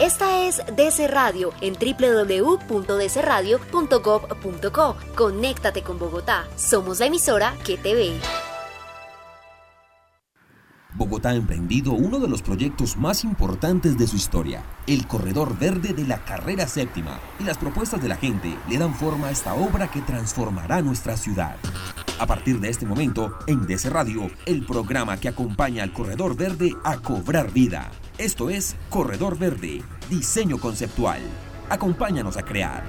Esta es DC Radio en www.dcradio.gov.co. Conéctate con Bogotá. Somos la emisora que te ve. Bogotá ha emprendido uno de los proyectos más importantes de su historia, el Corredor Verde de la Carrera Séptima, y las propuestas de la gente le dan forma a esta obra que transformará nuestra ciudad. A partir de este momento, en DC Radio, el programa que acompaña al Corredor Verde a cobrar vida. Esto es Corredor Verde, diseño conceptual. Acompáñanos a crear.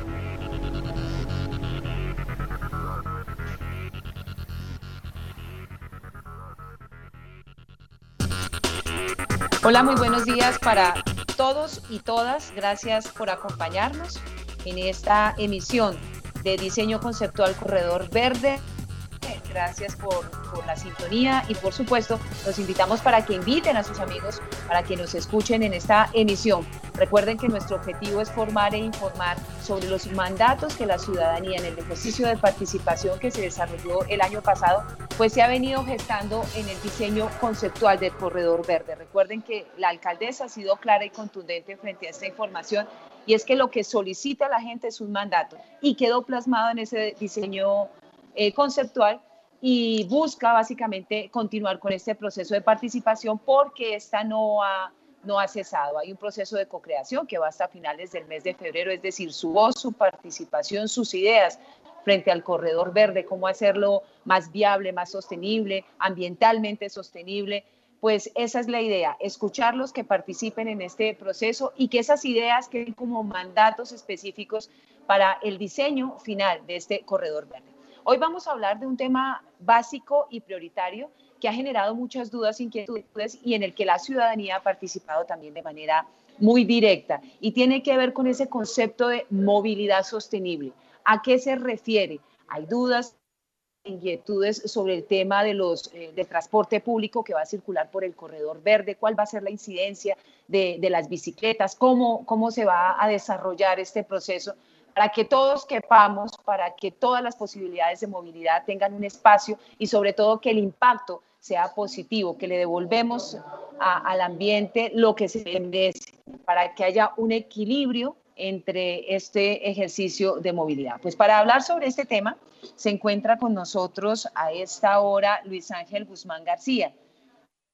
Hola, muy buenos días para todos y todas. Gracias por acompañarnos en esta emisión de Diseño Conceptual Corredor Verde gracias por, la sintonía y por supuesto los invitamos para que inviten a sus amigos para que nos escuchen en esta emisión. Recuerden que nuestro objetivo es formar e informar sobre los mandatos que la ciudadanía en el ejercicio de participación que se desarrolló el año pasado, pues se ha venido gestando en el diseño conceptual del corredor verde. Recuerden que la alcaldesa ha sido clara y contundente frente a esta información y es que lo que solicita la gente es un mandato y quedó plasmado en ese diseño eh, conceptual y busca básicamente continuar con este proceso de participación porque esta no ha, no ha cesado. Hay un proceso de co-creación que va hasta finales del mes de febrero, es decir, su voz, su participación, sus ideas frente al corredor verde, cómo hacerlo más viable, más sostenible, ambientalmente sostenible. Pues esa es la idea, escucharlos que participen en este proceso y que esas ideas queden como mandatos específicos para el diseño final de este corredor verde. Hoy vamos a hablar de un tema básico y prioritario que ha generado muchas dudas, inquietudes y en el que la ciudadanía ha participado también de manera muy directa y tiene que ver con ese concepto de movilidad sostenible. ¿A qué se refiere? Hay dudas, inquietudes sobre el tema de los, eh, del transporte público que va a circular por el corredor verde, cuál va a ser la incidencia de, de las bicicletas, cómo, cómo se va a desarrollar este proceso para que todos quepamos, para que todas las posibilidades de movilidad tengan un espacio y sobre todo que el impacto sea positivo, que le devolvemos al ambiente lo que se merece, para que haya un equilibrio entre este ejercicio de movilidad. Pues para hablar sobre este tema se encuentra con nosotros a esta hora Luis Ángel Guzmán García.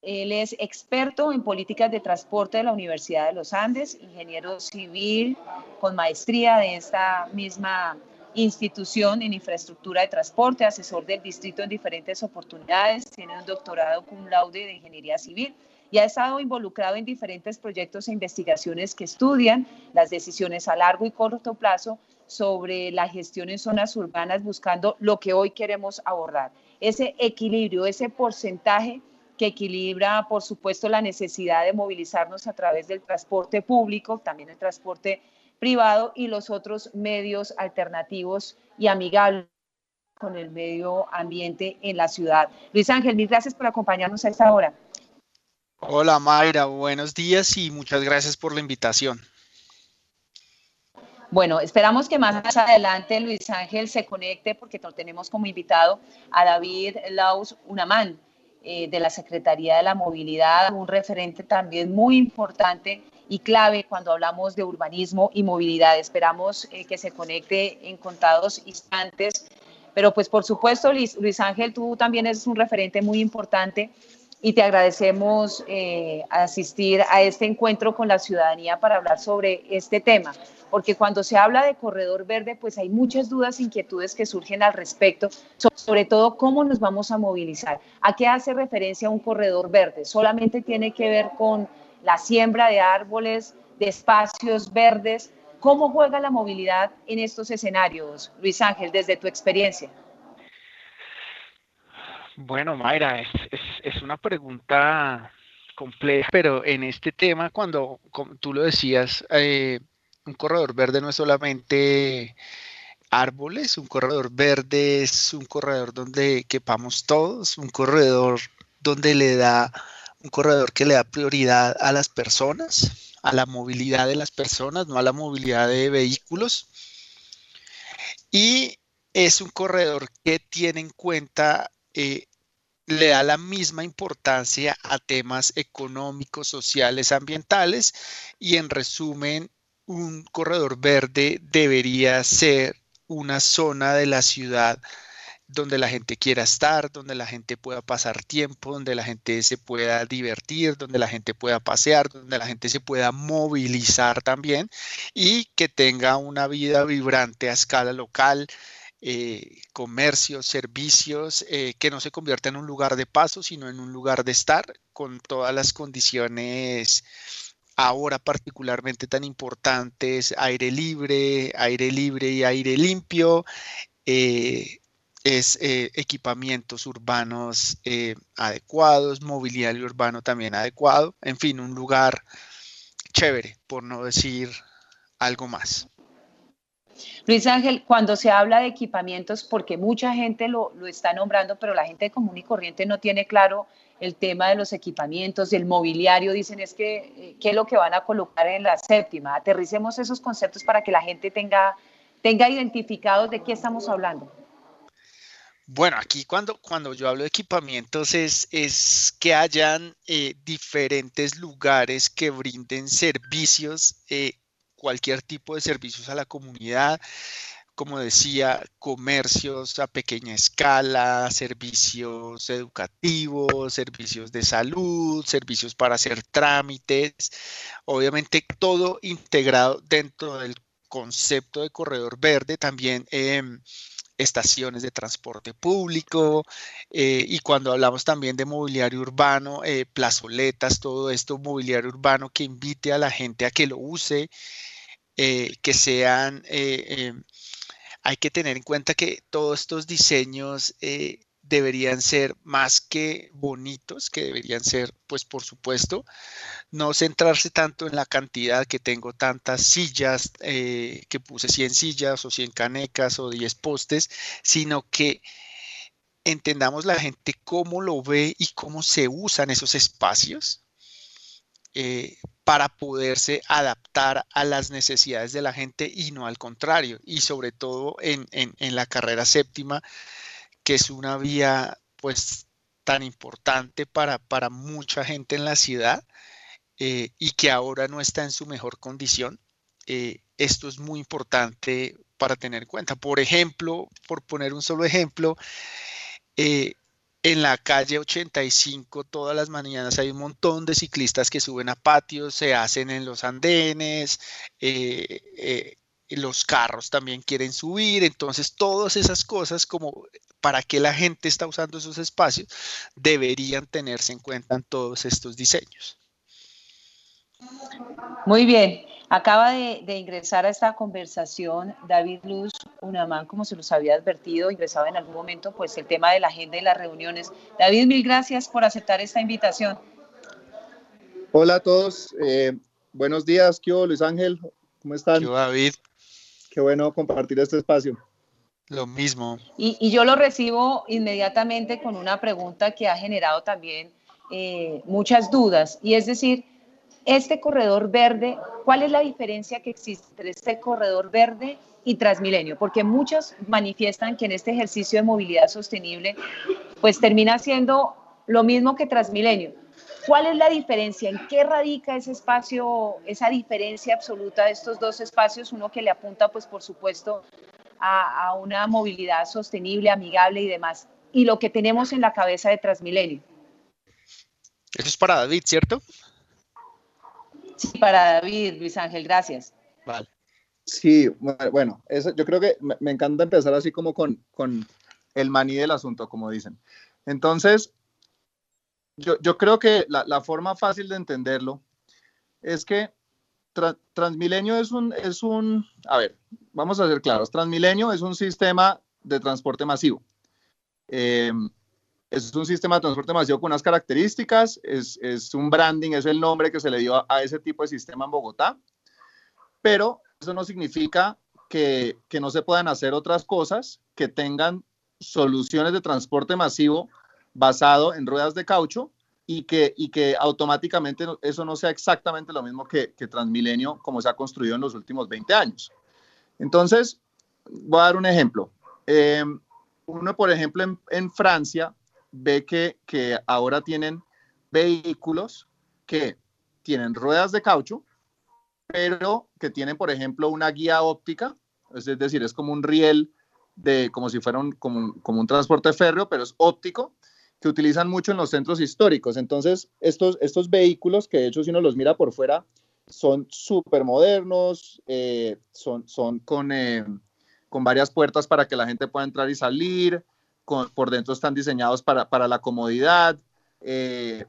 Él es experto en políticas de transporte de la Universidad de los Andes, ingeniero civil con maestría de esta misma institución en infraestructura de transporte, asesor del distrito en diferentes oportunidades, tiene un doctorado cum laude de ingeniería civil y ha estado involucrado en diferentes proyectos e investigaciones que estudian las decisiones a largo y corto plazo sobre la gestión en zonas urbanas buscando lo que hoy queremos abordar, ese equilibrio, ese porcentaje que equilibra, por supuesto, la necesidad de movilizarnos a través del transporte público, también el transporte privado y los otros medios alternativos y amigables con el medio ambiente en la ciudad. Luis Ángel, mil gracias por acompañarnos a esta hora. Hola Mayra, buenos días y muchas gracias por la invitación. Bueno, esperamos que más adelante Luis Ángel se conecte porque tenemos como invitado a David Laus Unamán, eh, de la Secretaría de la Movilidad, un referente también muy importante y clave cuando hablamos de urbanismo y movilidad. Esperamos eh, que se conecte en contados instantes, pero pues por supuesto, Luis, Ángel, tú también eres un referente muy importante y te agradecemos eh, asistir a este encuentro con la ciudadanía para hablar sobre este tema porque cuando se habla de corredor verde, pues hay muchas dudas, inquietudes que surgen al respecto, sobre todo cómo nos vamos a movilizar. ¿A qué hace referencia un corredor verde? ¿Solamente tiene que ver con la siembra de árboles, de espacios verdes? ¿Cómo juega la movilidad en estos escenarios, Luis Ángel, desde tu experiencia? Bueno, Mayra, es, es una pregunta compleja, pero en este tema, cuando tú lo decías, eh, un corredor verde no es solamente árboles, un corredor verde es un corredor donde quepamos todos, un corredor donde le da, un corredor que le da prioridad a las personas, a la movilidad de las personas, no a la movilidad de vehículos. Y es un corredor que tiene en cuenta eh, le da la misma importancia a temas económicos, sociales, ambientales y en resumen, un corredor verde debería ser una zona de la ciudad donde la gente quiera estar, donde la gente pueda pasar tiempo, donde la gente se pueda divertir, donde la gente pueda pasear, donde la gente se pueda movilizar también y que tenga una vida vibrante a escala local, eh, comercios, servicios, eh, que no se convierta en un lugar de paso, sino en un lugar de estar con todas las condiciones ahora particularmente tan importantes, aire libre, aire libre y aire limpio, eh, es equipamientos urbanos adecuados, mobiliario urbano también adecuado, en fin, un lugar chévere, por no decir algo más. Luis Ángel, cuando se habla de equipamientos, porque mucha gente lo, está nombrando, pero la gente común y corriente no tiene claro el tema de los equipamientos, del mobiliario, dicen es que eh, qué es lo que van a colocar en la séptima. Aterricemos esos conceptos para que la gente tenga, tenga identificados de qué estamos hablando. Bueno, aquí cuando, cuando yo hablo de equipamientos es, es que hayan eh, diferentes lugares que brinden servicios eh, cualquier tipo de servicios a la comunidad, como decía, comercios a pequeña escala, servicios educativos, servicios de salud, servicios para hacer trámites, obviamente todo integrado dentro del concepto de corredor verde, también em, estaciones de transporte público eh, y cuando hablamos también de mobiliario urbano, eh, plazoletas, todo esto, mobiliario urbano que invite a la gente a que lo use eh, que sean, eh, eh, hay que tener en cuenta que todos estos diseños deberían ser más que bonitos, que deberían ser, pues por supuesto, no centrarse tanto en la cantidad que tengo tantas sillas, que puse 100 sillas o 100 canecas o 10 postes, sino que entendamos la gente cómo lo ve y cómo se usan esos espacios para poderse adaptar a las necesidades de la gente y no al contrario. Y sobre todo en, la carrera séptima, que es una vía pues tan importante para, para mucha gente en la ciudad eh, y que ahora no está en su mejor condición. Eh, esto es muy importante para tener en cuenta. Por ejemplo, por poner un solo ejemplo, eh, en la calle 85 todas las mañanas hay un montón de ciclistas que suben a patios, se hacen en los andenes, eh, eh, los carros también quieren subir, entonces todas esas cosas como para qué la gente está usando esos espacios deberían tenerse en cuenta en todos estos diseños. Muy bien, acaba de, de ingresar a esta conversación David Luz UNAMAN, como se los había advertido, ingresaba en algún momento, pues el tema de la agenda y las reuniones. David, mil gracias por aceptar esta invitación. Hola a todos, eh, buenos días, ¿qué Luis Ángel? ¿Cómo están? ¿Qué David? Qué bueno compartir este espacio. Lo mismo. Y, yo lo recibo inmediatamente con una pregunta que ha generado también eh, muchas dudas, y es decir, este corredor verde, ¿cuál es la diferencia que existe entre este corredor verde y Transmilenio, porque muchos manifiestan que en este ejercicio de movilidad sostenible, pues termina siendo lo mismo que Transmilenio. ¿Cuál es la diferencia? ¿En qué radica ese espacio, esa diferencia absoluta de estos dos espacios? Uno que le apunta, pues por supuesto, a, una movilidad sostenible, amigable y demás. Y lo que tenemos en la cabeza de Transmilenio. Eso es para David, ¿cierto? Sí, para David, Luis Ángel, gracias. Vale. Sí, bueno, eso, yo creo que me, encanta empezar así como con, con, el maní del asunto, como dicen. Entonces, yo, yo creo que la, la, forma fácil de entenderlo es que Transmilenio es un, es un, a ver, vamos a ser claros, Transmilenio es un sistema de transporte masivo. Em, es un sistema de transporte masivo con unas características, es, es, un branding, es el nombre que se le dio a, a ese tipo de sistema en Bogotá, pero eso no significa que, no se puedan hacer otras cosas que tengan soluciones de transporte masivo basado en ruedas de caucho y que, y que automáticamente eso no sea exactamente lo mismo que, Transmilenio como se ha construido en los últimos 20 años. Entonces, voy a dar un ejemplo. Em, uno, por ejemplo, en, Francia ve que, que ahora tienen vehículos que tienen ruedas de caucho, pero que tienen, por ejemplo, una guía óptica, es decir, es como un riel de, como si fuera un, como, un, transporte férreo, pero es óptico, que utilizan mucho en los centros históricos. Entonces, estos, estos vehículos, que de hecho si uno los mira por fuera, son súper modernos, eh, son, son con, eh, con varias puertas para que la gente pueda entrar y salir, por dentro están diseñados para, para la comodidad. Eh,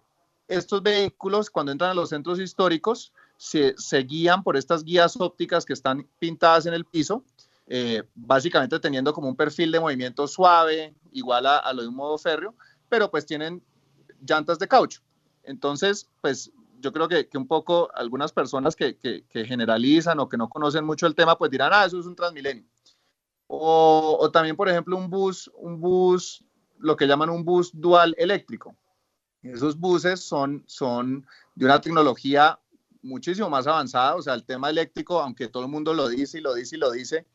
estos vehículos, cuando entran a los centros históricos, se, se, guían por estas guías ópticas que están pintadas en el piso, eh, básicamente teniendo como un perfil de movimiento suave, igual a, a, lo de un modo férreo, pero pues tienen llantas de caucho. Entonces, pues yo creo que, que un poco algunas personas que, que, que, generalizan o que no conocen mucho el tema, pues dirán, ah, eso es un Transmilenio. O, también, por ejemplo, un bus, un bus, lo que llaman un bus dual eléctrico. Esos buses son, son de una tecnología muchísimo más avanzada, o sea, el tema eléctrico, aunque todo el mundo lo dice y lo dice y lo dice,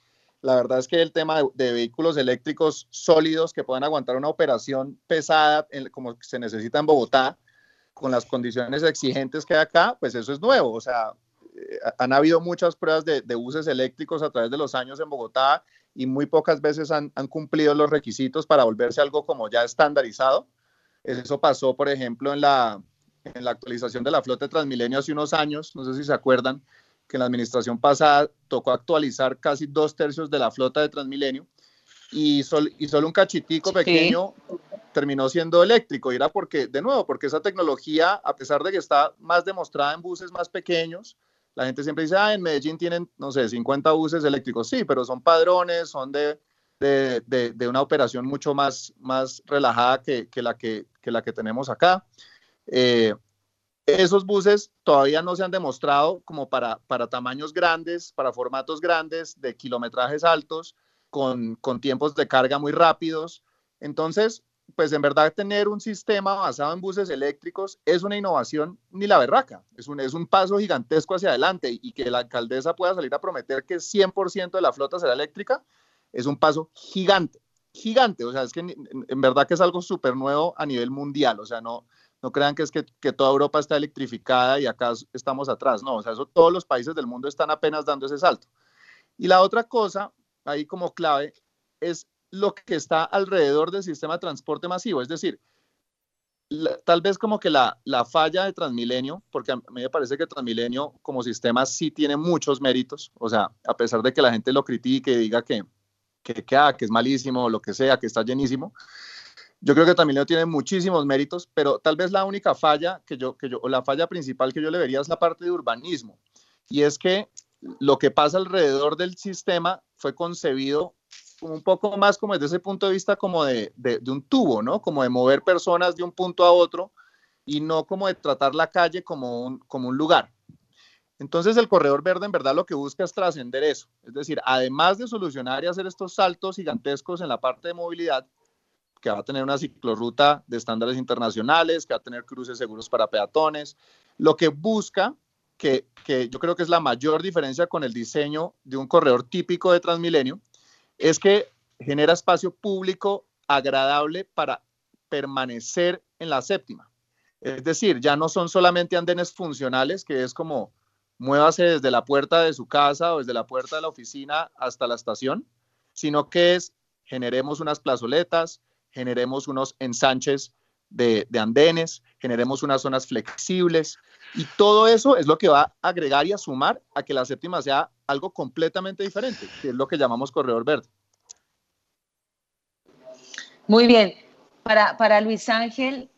la verdad es que el tema de, vehículos eléctricos sólidos que puedan aguantar una operación pesada en, como se necesita en Bogotá, con las condiciones exigentes que hay acá, pues eso es nuevo, o sea, eh, han habido muchas pruebas de, buses eléctricos a través de los años en Bogotá y muy pocas veces han, han cumplido los requisitos para volverse algo como ya estandarizado. Eso pasó, por ejemplo, en la, en la actualización de la flota de Transmilenio hace unos años, no sé si se acuerdan, que en la administración pasada tocó actualizar casi dos tercios de la flota de Transmilenio y, sol, y solo un cachitico pequeño sí. terminó siendo eléctrico. Y era porque, de nuevo, porque esa tecnología, a pesar de que está más demostrada en buses más pequeños, la gente siempre dice, ah, en Medellín tienen, no sé, 50 buses eléctricos. Sí, pero son padrones, son de, de, de, de una operación mucho más, más relajada que, que, la que, que la que tenemos acá. Eh, esos buses todavía no se han demostrado como para, para tamaños grandes, para formatos grandes, de kilometrajes altos, con, con, tiempos de carga muy rápidos. Entonces, pues en verdad tener un sistema basado en buses eléctricos es una innovación ni la berraca, es un, es un paso gigantesco hacia adelante y que la alcaldesa pueda salir a prometer que 100% de la flota será eléctrica es un paso gigante, gigante, o sea, es que en, en verdad que es algo súper nuevo a nivel mundial, o sea, no, no crean que es que, que, toda Europa está electrificada y acá estamos atrás, no, o sea, eso todos los países del mundo están apenas dando ese salto. Y la otra cosa, ahí como clave, es lo que está alrededor del sistema de transporte masivo, es decir, tal vez como que la, la, falla de Transmilenio, porque a mí me parece que Transmilenio como sistema sí tiene muchos méritos, o sea, a pesar de que la gente lo critique y diga que, que, que, ah, que es malísimo lo que sea, que está llenísimo, yo creo que Transmilenio tiene muchísimos méritos, pero tal vez la única falla que yo, que yo, o la falla principal que yo le vería es la parte de urbanismo. Y es que lo que pasa alrededor del sistema fue concebido un poco más como desde ese punto de vista como de, de, de, un tubo, ¿no? Como de mover personas de un punto a otro y no como de tratar la calle como un, como un lugar. Entonces el corredor verde en verdad lo que busca es trascender eso. Es decir, además de solucionar y hacer estos saltos gigantescos en la parte de movilidad, que va a tener una ciclorruta de estándares internacionales, que va a tener cruces seguros para peatones, lo que busca, que, que yo creo que es la mayor diferencia con el diseño de un corredor típico de Transmilenio, es que genera espacio público agradable para permanecer en la séptima. Es decir, ya no son solamente andenes funcionales, que es como muévase desde la puerta de su casa o desde la puerta de la oficina hasta la estación, sino que es generemos unas plazoletas, generemos unos ensanches de, de, andenes, generemos unas zonas flexibles y todo eso es lo que va a agregar y a sumar a que la séptima sea algo completamente diferente, que es lo que llamamos corredor verde. Muy bien. Para, para Luis Ángel,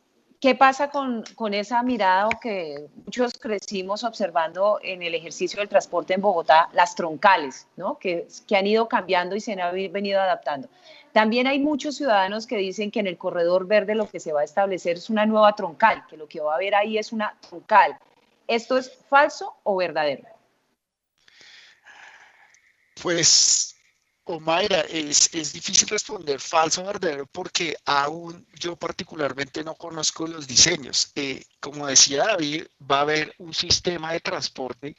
¿qué pasa con, con, esa mirada que muchos crecimos observando en el ejercicio del transporte en Bogotá, las troncales, ¿no? que, que han ido cambiando y se han venido adaptando? También hay muchos ciudadanos que dicen que en el corredor verde lo que se va a establecer es una nueva troncal, que lo que va a haber ahí es una troncal. ¿Esto es falso o verdadero? Pues, Omaira, es, es difícil responder falso o verdadero porque aún yo particularmente no conozco los diseños. Eh, como decía David, va a haber un sistema de transporte,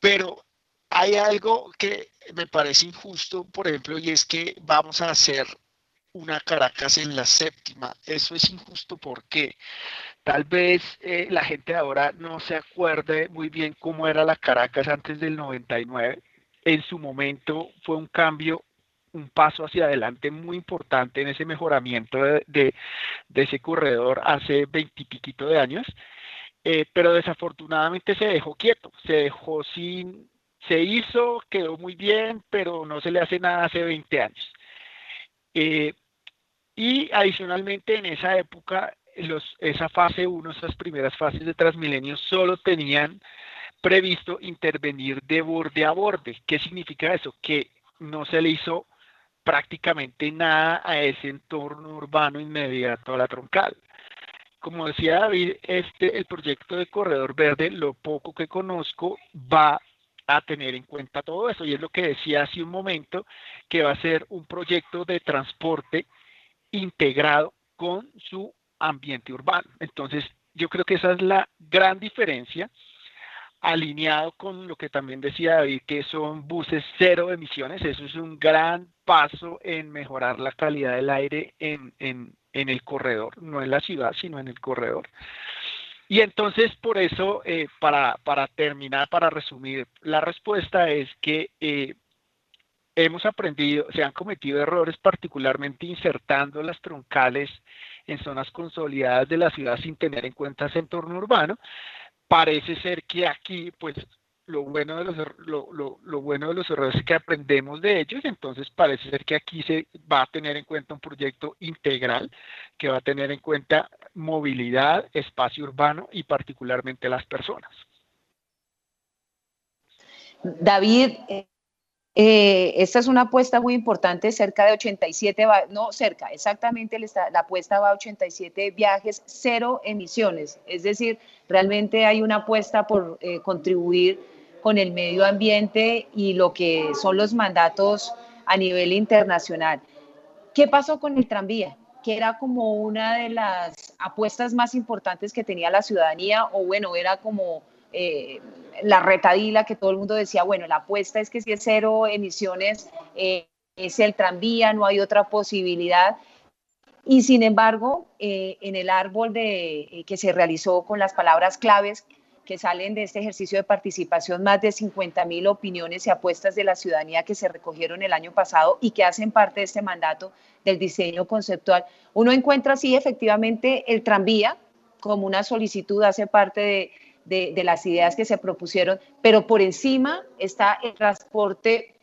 pero hay algo que me parece injusto, por ejemplo, y es que vamos a hacer una Caracas en la séptima. Eso es injusto porque tal vez eh, la gente ahora no se acuerde muy bien cómo era la Caracas antes del 99. En su momento fue un cambio un paso hacia adelante muy importante en ese mejoramiento de, ese corredor hace veintipiquito de años, eh, pero desafortunadamente se dejó quieto, se dejó sin, se hizo, quedó muy bien, pero no se le hace nada hace 20 años. Eh, y adicionalmente en esa época, los, esa fase 1, esas primeras fases de Transmilenio solo tenían previsto intervenir de borde a borde. ¿Qué significa eso? Que no se le hizo prácticamente nada a ese entorno urbano inmediato a la troncal. Como decía David, este, el proyecto de Corredor Verde, lo poco que conozco, va a tener en cuenta todo eso. Y es lo que decía hace un momento, que va a ser un proyecto de transporte integrado con su ambiente urbano. Entonces, yo creo que esa es la gran diferencia alineado con lo que también decía David, que son buses cero emisiones. Eso es un gran paso en mejorar la calidad del aire en, el corredor, no en la ciudad, sino en el corredor. Y entonces, por eso, eh, para, terminar, para resumir, la respuesta es que eh, hemos aprendido, se han cometido errores, particularmente insertando las troncales en zonas consolidadas de la ciudad sin tener en cuenta ese entorno urbano, parece ser que aquí, pues, lo bueno de los, er, lo, lo, bueno de los errores es que aprendemos de ellos, entonces parece ser que aquí se va a tener en cuenta un proyecto integral que va a tener en cuenta movilidad, espacio urbano y particularmente las personas. David, eh, esta es una apuesta muy importante, cerca de 87, no cerca, exactamente la apuesta va a 87 viajes, cero emisiones. Es decir, realmente hay una apuesta por eh, contribuir con el medio ambiente y lo que son los mandatos a nivel internacional. ¿Qué pasó con el tranvía? que era como una de las apuestas más importantes que tenía la ciudadanía, o bueno, era como eh, la retadila que todo el mundo decía, bueno, la apuesta es que si es cero emisiones, eh, es el tranvía, no hay otra posibilidad. Y sin embargo, eh, en el árbol de, que se realizó con las palabras claves que salen de este ejercicio de participación, más de 50 mil opiniones y apuestas de la ciudadanía que se recogieron el año pasado y que hacen parte de este mandato del diseño conceptual. Uno encuentra, sí, efectivamente, el tranvía como una solicitud, hace parte de, de, las ideas que se propusieron, pero por encima está el transporte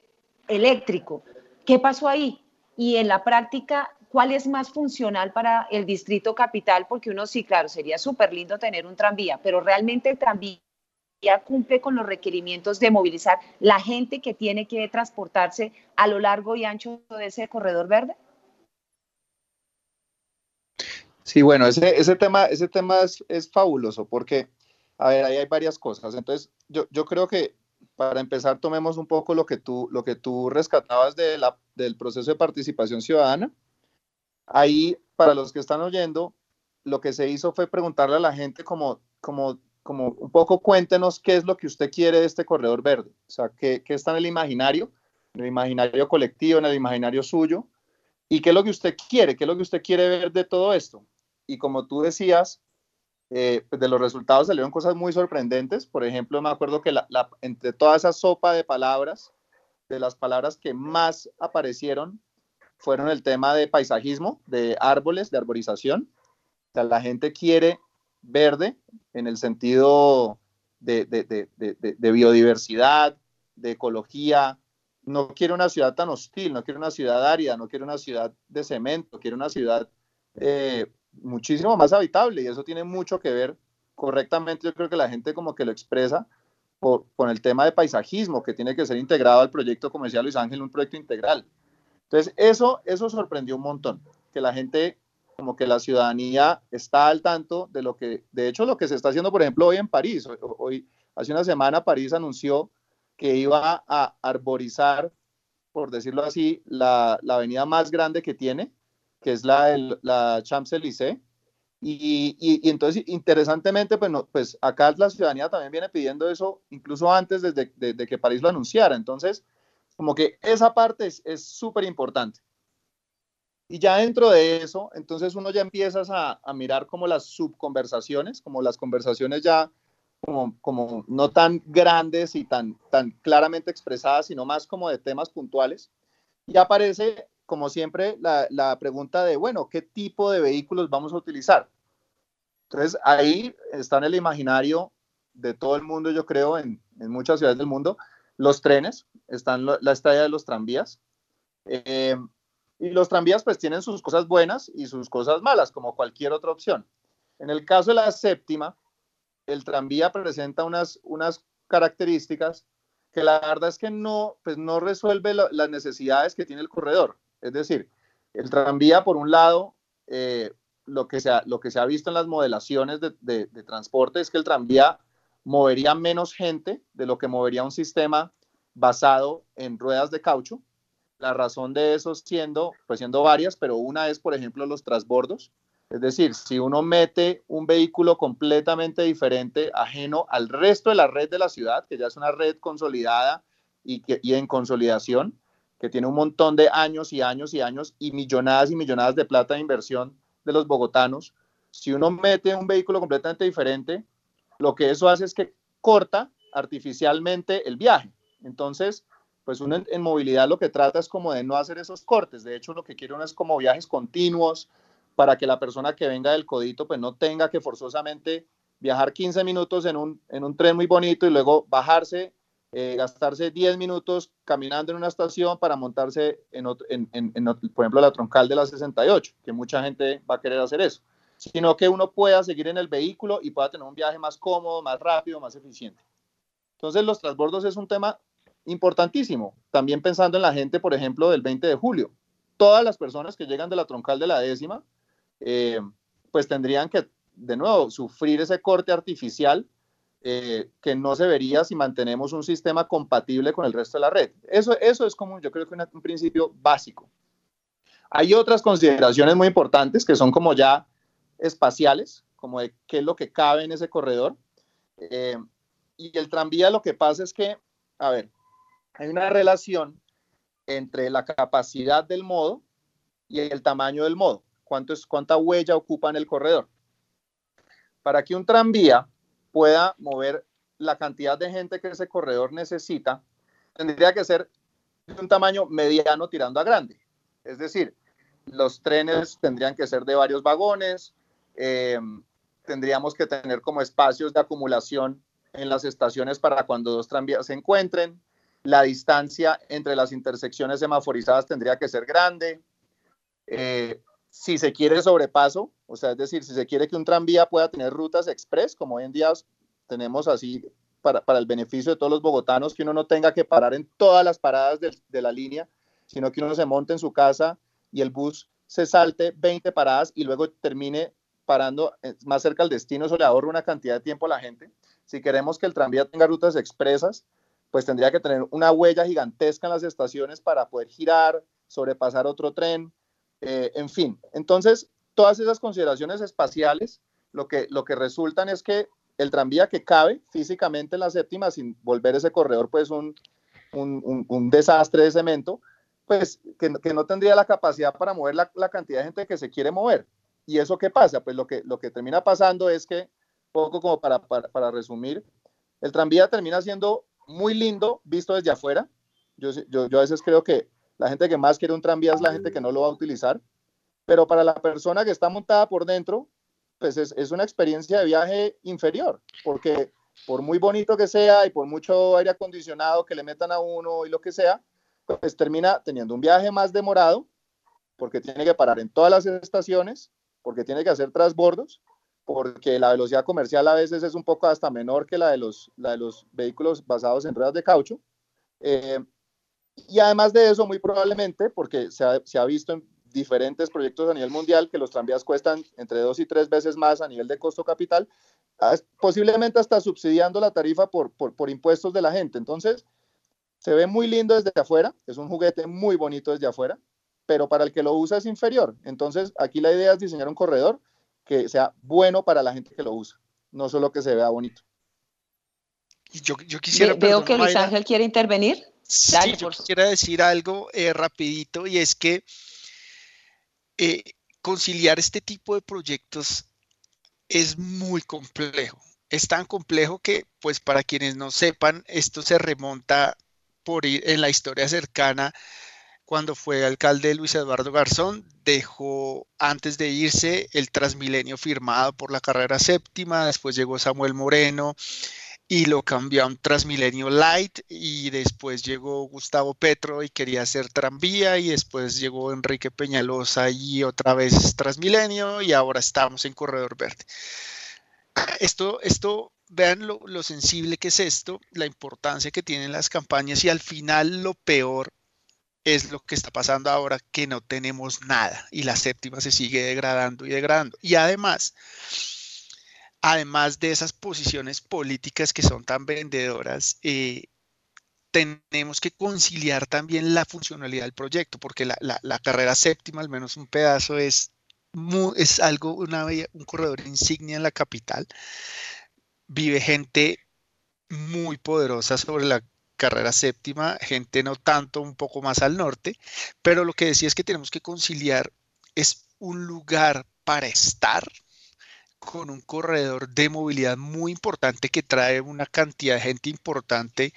eléctrico. ¿Qué pasó ahí? Y en la práctica, ¿cuál es más funcional para el distrito capital? Porque uno sí, claro, sería súper lindo tener un tranvía, pero realmente el tranvía cumple con los requerimientos de movilizar la gente que tiene que transportarse a lo largo y ancho de ese corredor verde? Sí, bueno, ese, tema, ese tema es, es fabuloso porque a ver, ahí hay varias cosas. Entonces, yo, yo creo que para empezar tomemos un poco lo que tú, lo que tú rescatabas de la, del proceso de participación ciudadana. Ahí, para los que están oyendo, lo que se hizo fue preguntarle a la gente como, como, como un poco cuéntenos qué es lo que usted quiere de este corredor verde. O sea, qué, qué está en el imaginario, en el imaginario colectivo, en el imaginario suyo, y qué es lo que usted quiere, qué es lo que usted quiere ver de todo esto. Y como tú decías, eh, pues, de los resultados salieron cosas muy sorprendentes. Por ejemplo, me acuerdo que entre toda esa sopa de palabras, de las palabras que más aparecieron fueron el tema de paisajismo, de árboles, de arborización. O la gente quiere verde en el sentido de, de, de, de, biodiversidad, de ecología. No quiere una ciudad tan hostil, no quiere una ciudad árida, no quiere una ciudad de cemento, quiere una ciudad eh, muchísimo más habitable y eso tiene mucho que ver correctamente, yo creo que la gente como que lo expresa por, con el tema de paisajismo que tiene que ser integrado al proyecto, como decía Luis Ángel, un proyecto integral. Entonces, eso, eso sorprendió un montón, que la gente, como que la ciudadanía está al tanto de lo que, de hecho, lo que se está haciendo, por ejemplo, hoy en París. Hoy, hace una semana, París anunció que iba a arborizar, por decirlo así, la, la avenida más grande que tiene, que es la, la Champs-Élysées. Y, y, entonces, interesantemente, pues, pues acá la ciudadanía también viene pidiendo eso, incluso antes desde, de que París lo anunciara. Entonces, como que esa parte es súper importante. Y ya dentro de eso, entonces uno ya empiezas a, a mirar como las subconversaciones, como las conversaciones ya como, como, no tan grandes y tan, tan claramente expresadas, sino más como de temas puntuales. Y aparece, como siempre, la, pregunta de, bueno, ¿qué tipo de vehículos vamos a utilizar? Entonces, ahí está en el imaginario de todo el mundo, yo creo, en, muchas ciudades del mundo, los trenes, están la estadía de los tranvías. Eh, y los tranvías pues tienen sus cosas buenas y sus cosas malas, como cualquier otra opción. En el caso de la séptima, el tranvía presenta unas, unas características que la verdad es que no, pues no resuelve las necesidades que tiene el corredor. Es decir, el tranvía, por un lado, eh, lo, que se ha, lo que se ha visto en las modelaciones de, de, de transporte es que el tranvía movería menos gente de lo que movería un sistema basado en ruedas de caucho. La razón de eso siendo, pues siendo varias, pero una es, por ejemplo, los transbordos. Es decir, si uno mete un vehículo completamente diferente, ajeno al resto de la red de la ciudad, que ya es una red consolidada y, que, y en consolidación, que tiene un montón de años y años y años y millonadas y millonadas de plata de inversión de los bogotanos, si uno mete un vehículo completamente diferente, lo que eso hace es que corta artificialmente el viaje. Entonces, pues uno en, movilidad lo que trata es como de no hacer esos cortes. De hecho, lo que quiere uno es como viajes continuos para que la persona que venga del codito pues no tenga que forzosamente viajar 15 minutos en un, en un tren muy bonito y luego bajarse, eh, gastarse 10 minutos caminando en una estación para montarse en, otro, en, en, por ejemplo, la troncal de la 68, que mucha gente va a querer hacer eso, sino que uno pueda seguir en el vehículo y pueda tener un viaje más cómodo, más rápido, más eficiente. Entonces, los transbordos es un tema importantísimo. También pensando en la gente, por ejemplo, del 20 de julio. Todas las personas que llegan de la troncal de la décima, eh, pues tendrían que, de nuevo, sufrir ese corte artificial eh, que no se vería si mantenemos un sistema compatible con el resto de la red. Eso, eso es como, yo creo que un, un principio básico. Hay otras consideraciones muy importantes que son como ya espaciales, como de qué es lo que cabe en ese corredor. Eh, y el tranvía lo que pasa es que, a ver, hay una relación entre la capacidad del modo y el tamaño del modo. ¿Cuánto es, ¿Cuánta huella ocupa en el corredor? Para que un tranvía pueda mover la cantidad de gente que ese corredor necesita, tendría que ser de un tamaño mediano tirando a grande. Es decir, los trenes tendrían que ser de varios vagones, eh, tendríamos que tener como espacios de acumulación en las estaciones para cuando dos tranvías se encuentren, la distancia entre las intersecciones semaforizadas tendría que ser grande. Eh, si se quiere sobrepaso, o sea, es decir, si se quiere que un tranvía pueda tener rutas express, como hoy en día tenemos así para, para, el beneficio de todos los bogotanos, que uno no tenga que parar en todas las paradas de, de la línea, sino que uno se monte en su casa y el bus se salte 20 paradas y luego termine parando eh, más cerca al destino, eso le ahorra una cantidad de tiempo a la gente. Si queremos que el tranvía tenga rutas expresas, pues tendría que tener una huella gigantesca en las estaciones para poder girar, sobrepasar otro tren, eh, en fin. Entonces, todas esas consideraciones espaciales, lo que, lo que resultan es que el tranvía que cabe físicamente en la séptima, sin volver ese corredor pues un, un, desastre de cemento, pues que, que, no tendría la capacidad para mover la, la, cantidad de gente que se quiere mover. ¿Y eso qué pasa? Pues lo que, lo que termina pasando es que, poco como para, para, para resumir, el tranvía termina siendo muy lindo visto desde afuera. Yo, yo, yo, a veces creo que la gente que más quiere un tranvía es la gente que no lo va a utilizar, pero para la persona que está montada por dentro, pues es, es una experiencia de viaje inferior, porque por muy bonito que sea y por mucho aire acondicionado que le metan a uno y lo que sea, pues termina teniendo un viaje más demorado, porque tiene que parar en todas las estaciones, porque tiene que hacer transbordos, porque la velocidad comercial a veces es un poco hasta menor que la de los, la de los vehículos basados en ruedas de caucho. Eh, y además de eso, muy probablemente, porque se ha, se ha, visto en diferentes proyectos a nivel mundial que los tranvías cuestan entre dos y tres veces más a nivel de costo capital, posiblemente hasta subsidiando la tarifa por, por, por impuestos de la gente. Entonces, se ve muy lindo desde afuera, es un juguete muy bonito desde afuera, pero para el que lo usa es inferior. Entonces, aquí la idea es diseñar un corredor que sea bueno para la gente que lo usa, no solo que se vea bonito. Yo, yo quisiera... Ve, veo que Luis Ángel quiere intervenir. Sí, Dale, yo por... quisiera decir algo eh, rapidito y es que eh, conciliar este tipo de proyectos es muy complejo. Es tan complejo que, pues para quienes no sepan, esto se remonta por ir en la historia cercana cuando fue alcalde Luis Eduardo Garzón, dejó antes de irse el Transmilenio firmado por la carrera séptima, después llegó Samuel Moreno y lo cambió a un Transmilenio Light y después llegó Gustavo Petro y quería hacer tranvía y después llegó Enrique Peñalosa y otra vez Transmilenio y ahora estamos en Corredor Verde. Esto, esto vean lo, lo sensible que es esto, la importancia que tienen las campañas y al final lo peor es lo que está pasando ahora que no tenemos nada y la séptima se sigue degradando y degradando. Y además, además de esas posiciones políticas que son tan vendedoras, eh, tenemos que conciliar también la funcionalidad del proyecto, porque la, carrera séptima, al menos un pedazo, es, algo, un corredor insignia en la capital. Vive gente muy poderosa sobre la carrera séptima, gente no tanto, un poco más al norte, pero lo que decía es que tenemos que conciliar, es un lugar para estar con un corredor de movilidad muy importante que trae una cantidad de gente importante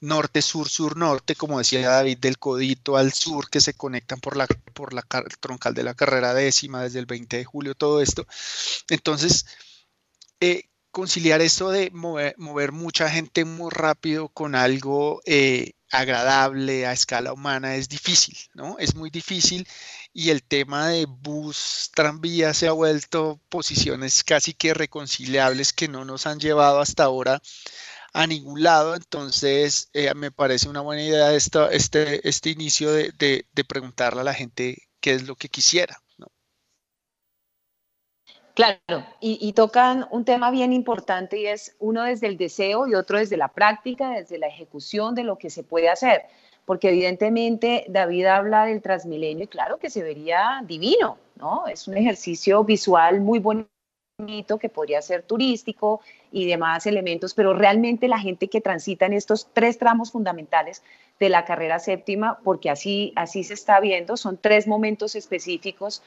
norte, sur, sur, norte, como decía David, del Codito al sur, que se conectan por la, por la troncal de la carrera décima desde el 20 de julio, todo esto. Entonces, eh, conciliar esto de mover, mucha gente muy rápido con algo eh, agradable a escala humana es difícil, ¿no? Es muy difícil y el tema de bus, tranvía se ha vuelto posiciones casi que reconciliables que no nos han llevado hasta ahora a ningún lado. Entonces, eh, me parece una buena idea este, este inicio de, de preguntarle a la gente qué es lo que quisiera. Claro, y, tocan un tema bien importante y es uno desde el deseo y otro desde la práctica, desde la ejecución de lo que se puede hacer. Porque evidentemente David habla del Transmilenio y claro que se vería divino, ¿no? Es un ejercicio visual muy bonito que podría ser turístico y demás elementos, pero realmente la gente que transita en estos tres tramos fundamentales de la carrera séptima, porque así, así se está viendo, son tres momentos específicos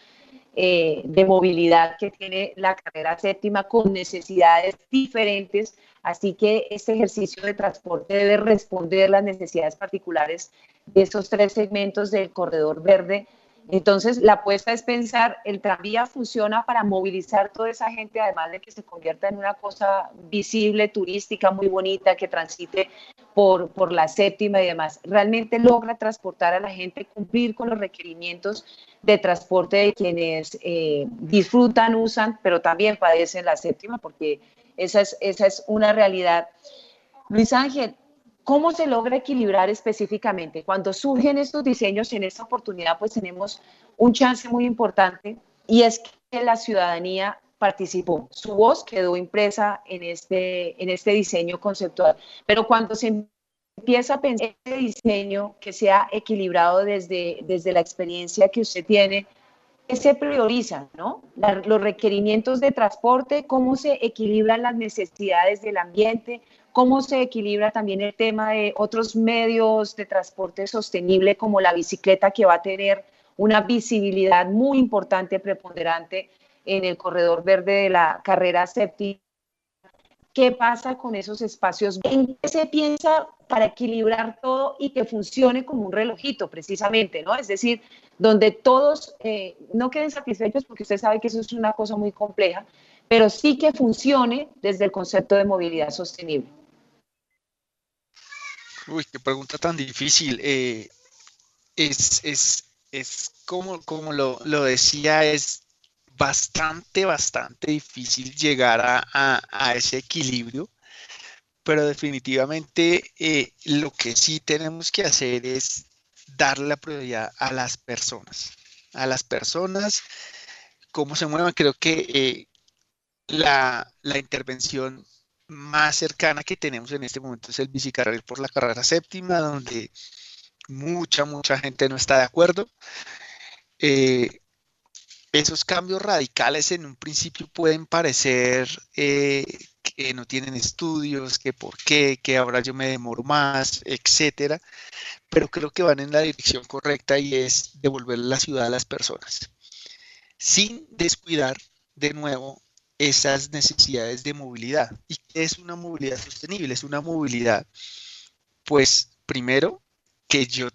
eh, de movilidad que tiene la carrera séptima con necesidades diferentes. Así que este ejercicio de transporte debe responder las necesidades particulares de esos tres segmentos del corredor verde entonces, la apuesta es pensar, el tranvía funciona para movilizar toda esa gente, además de que se convierta en una cosa visible, turística, muy bonita, que transite por, por la séptima y demás. Realmente logra transportar a la gente, cumplir con los requerimientos de transporte de quienes eh, disfrutan, usan, pero también padecen la séptima, porque esa es, esa es una realidad. Luis Ángel, ¿Cómo se logra equilibrar específicamente? Cuando surgen estos diseños en esta oportunidad, pues tenemos un chance muy importante y es que la ciudadanía participó. Su voz quedó impresa en este, en este diseño conceptual. Pero cuando se empieza a pensar este diseño que sea equilibrado desde, desde la experiencia que usted tiene, ¿qué se prioriza? ¿no? los requerimientos de transporte, cómo se equilibran las necesidades del ambiente, cómo se equilibra también el tema de otros medios de transporte sostenible como la bicicleta que va a tener una visibilidad muy importante, preponderante en el corredor verde de la carrera séptima. ¿Qué pasa con esos espacios? ¿En qué se piensa para equilibrar todo y que funcione como un relojito, precisamente, ¿no? Es decir, donde todos eh, no queden satisfechos, porque usted sabe que eso es una cosa muy compleja, pero sí que funcione desde el concepto de movilidad sostenible. Uy, qué pregunta tan difícil. Eh, es, es, es, como, como lo, lo, decía, es bastante, bastante difícil llegar a, a, ese equilibrio, pero definitivamente eh, lo que sí tenemos que hacer es darle la prioridad a las personas, a las personas, cómo se muevan. Creo que eh, la, la intervención más cercana que tenemos en este momento es el bicicarril por la carrera séptima, donde mucha, mucha gente no está de acuerdo. Eh, esos cambios radicales en un principio pueden parecer eh, que no tienen estudios, que por qué, que ahora yo me demoro más, etcétera, pero creo que van en la dirección correcta y es devolver la ciudad a las personas. sin descuidar de nuevo esas necesidades de movilidad. ¿Y qué es una movilidad sostenible? Es una movilidad, pues primero, que yo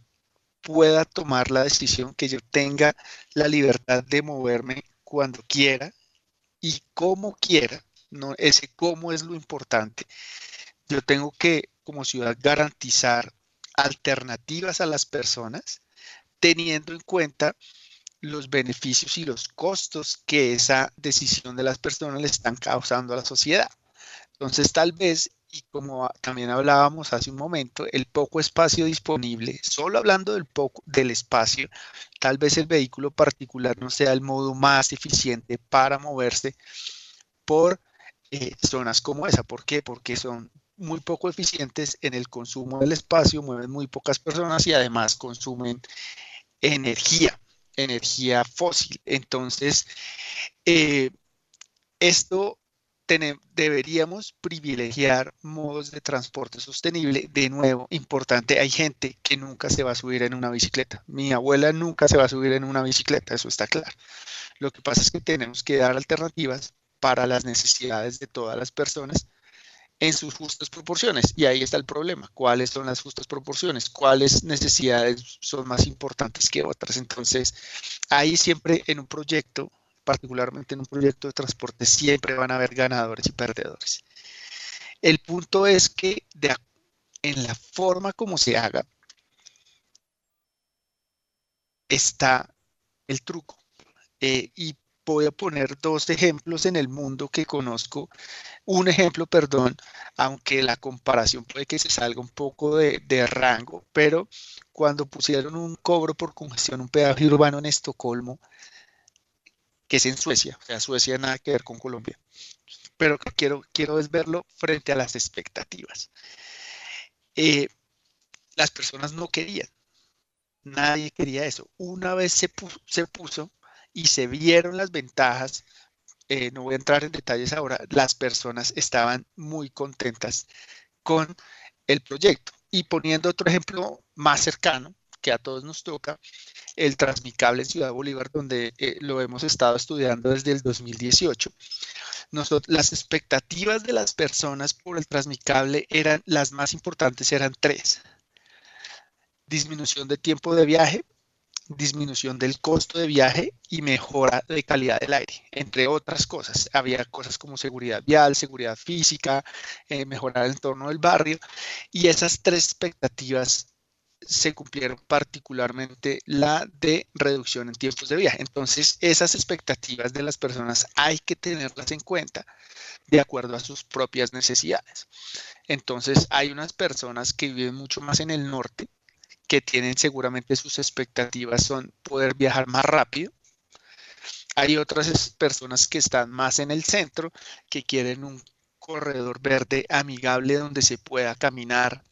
pueda tomar la decisión, que yo tenga la libertad de moverme cuando quiera y como quiera. No, ese cómo es lo importante. Yo tengo que, como ciudad, garantizar alternativas a las personas, teniendo en cuenta los beneficios y los costos que esa decisión de las personas le están causando a la sociedad. Entonces, tal vez, y como también hablábamos hace un momento, el poco espacio disponible, solo hablando del poco del espacio, tal vez el vehículo particular no sea el modo más eficiente para moverse por eh, zonas como esa. ¿Por qué? Porque son muy poco eficientes en el consumo del espacio, mueven muy pocas personas y además consumen energía energía fósil. Entonces, eh, esto deberíamos privilegiar modos de transporte sostenible. De nuevo, importante, hay gente que nunca se va a subir en una bicicleta. Mi abuela nunca se va a subir en una bicicleta, eso está claro. Lo que pasa es que tenemos que dar alternativas para las necesidades de todas las personas en sus justas proporciones. Y ahí está el problema. ¿Cuáles son las justas proporciones? ¿Cuáles necesidades son más importantes que otras? Entonces, ahí siempre en un proyecto, particularmente en un proyecto de transporte, siempre van a haber ganadores y perdedores. El punto es que en la forma como se haga, está el truco. Eh, voy a poner dos ejemplos en el mundo que conozco. Un ejemplo, perdón, aunque la comparación puede que se salga un poco de, rango, pero cuando pusieron un cobro por congestión, un peaje urbano en Estocolmo, que es en Suecia, o sea, Suecia nada que ver con Colombia, pero quiero, quiero es verlo frente a las expectativas. Eh, las personas no querían, nadie quería eso. Una vez se, se puso, y se vieron las ventajas. Eh, no voy a entrar en detalles ahora, las personas estaban muy contentas con el proyecto. Y poniendo otro ejemplo más cercano, que a todos nos toca, el Transmicable en Ciudad Bolívar, donde eh, lo hemos estado estudiando desde el 2018. las expectativas de las personas por el Transmicable eran, las más importantes eran tres. Disminución de tiempo de viaje, disminución del costo de viaje y mejora de calidad del aire, entre otras cosas. Había cosas como seguridad vial, seguridad física, eh, mejorar el entorno del barrio y esas tres expectativas se cumplieron particularmente la de reducción en tiempos de viaje. Entonces, esas expectativas de las personas hay que tenerlas en cuenta de acuerdo a sus propias necesidades. Entonces, hay unas personas que viven mucho más en el norte que tienen seguramente sus expectativas son poder viajar más rápido. Hay otras personas que están más en el centro, que quieren un corredor verde amigable donde se pueda caminar,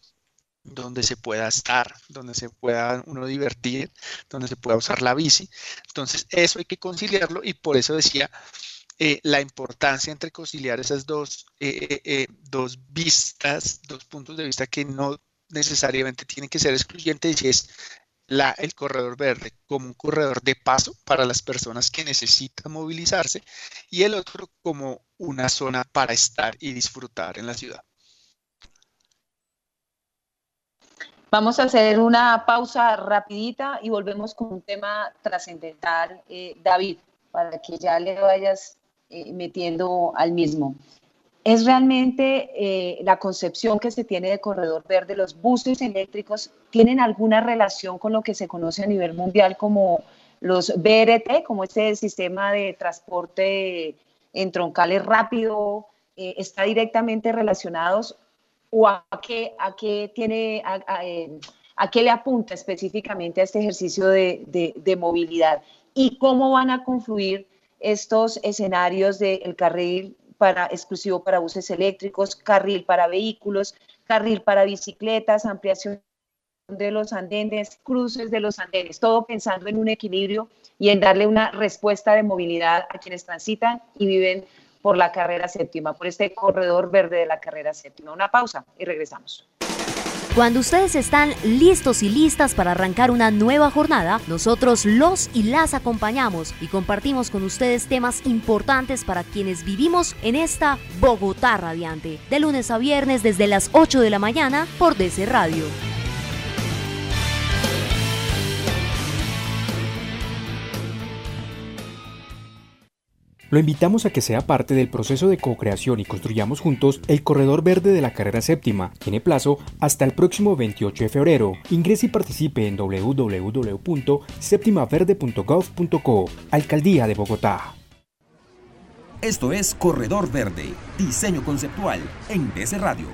donde se pueda estar, donde se pueda uno divertir, donde se pueda usar la bici. Entonces, eso hay que conciliarlo y por eso decía eh, la importancia entre conciliar esas dos, eh, eh, dos vistas, dos puntos de vista que no necesariamente tiene que ser excluyente si es la, el corredor verde como un corredor de paso para las personas que necesitan movilizarse y el otro como una zona para estar y disfrutar en la ciudad. Vamos a hacer una pausa rapidita y volvemos con un tema trascendental, eh, David, para que ya le vayas eh, metiendo al mismo es realmente eh, la concepción que se tiene de corredor verde. Los buses eléctricos tienen alguna relación con lo que se conoce a nivel mundial como los BRT, como este sistema de transporte en troncales rápido, eh, está directamente relacionados o a qué, a qué tiene, a, eh, qué le apunta específicamente a este ejercicio de, de movilidad y cómo van a confluir estos escenarios del carril para, exclusivo para buses eléctricos, carril para vehículos, carril para bicicletas, ampliación de los andenes, cruces de los andenes, todo pensando en un equilibrio y en darle una respuesta de movilidad a quienes transitan y viven por la carrera séptima, por este corredor verde de la carrera séptima. Una pausa y regresamos. Cuando ustedes están listos y listas para arrancar una nueva jornada, nosotros los y las acompañamos y compartimos con ustedes temas importantes para quienes vivimos en esta Bogotá radiante, de lunes a viernes desde las 8 de la mañana por DC Radio. Lo invitamos a que sea parte del proceso de co-creación y construyamos juntos el Corredor Verde de la Carrera Séptima. Tiene plazo hasta el próximo 28 de febrero. Ingrese y participe en www.septimaverde.gov.co. Alcaldía de Bogotá. Esto es Corredor Verde, diseño conceptual en DC Radio.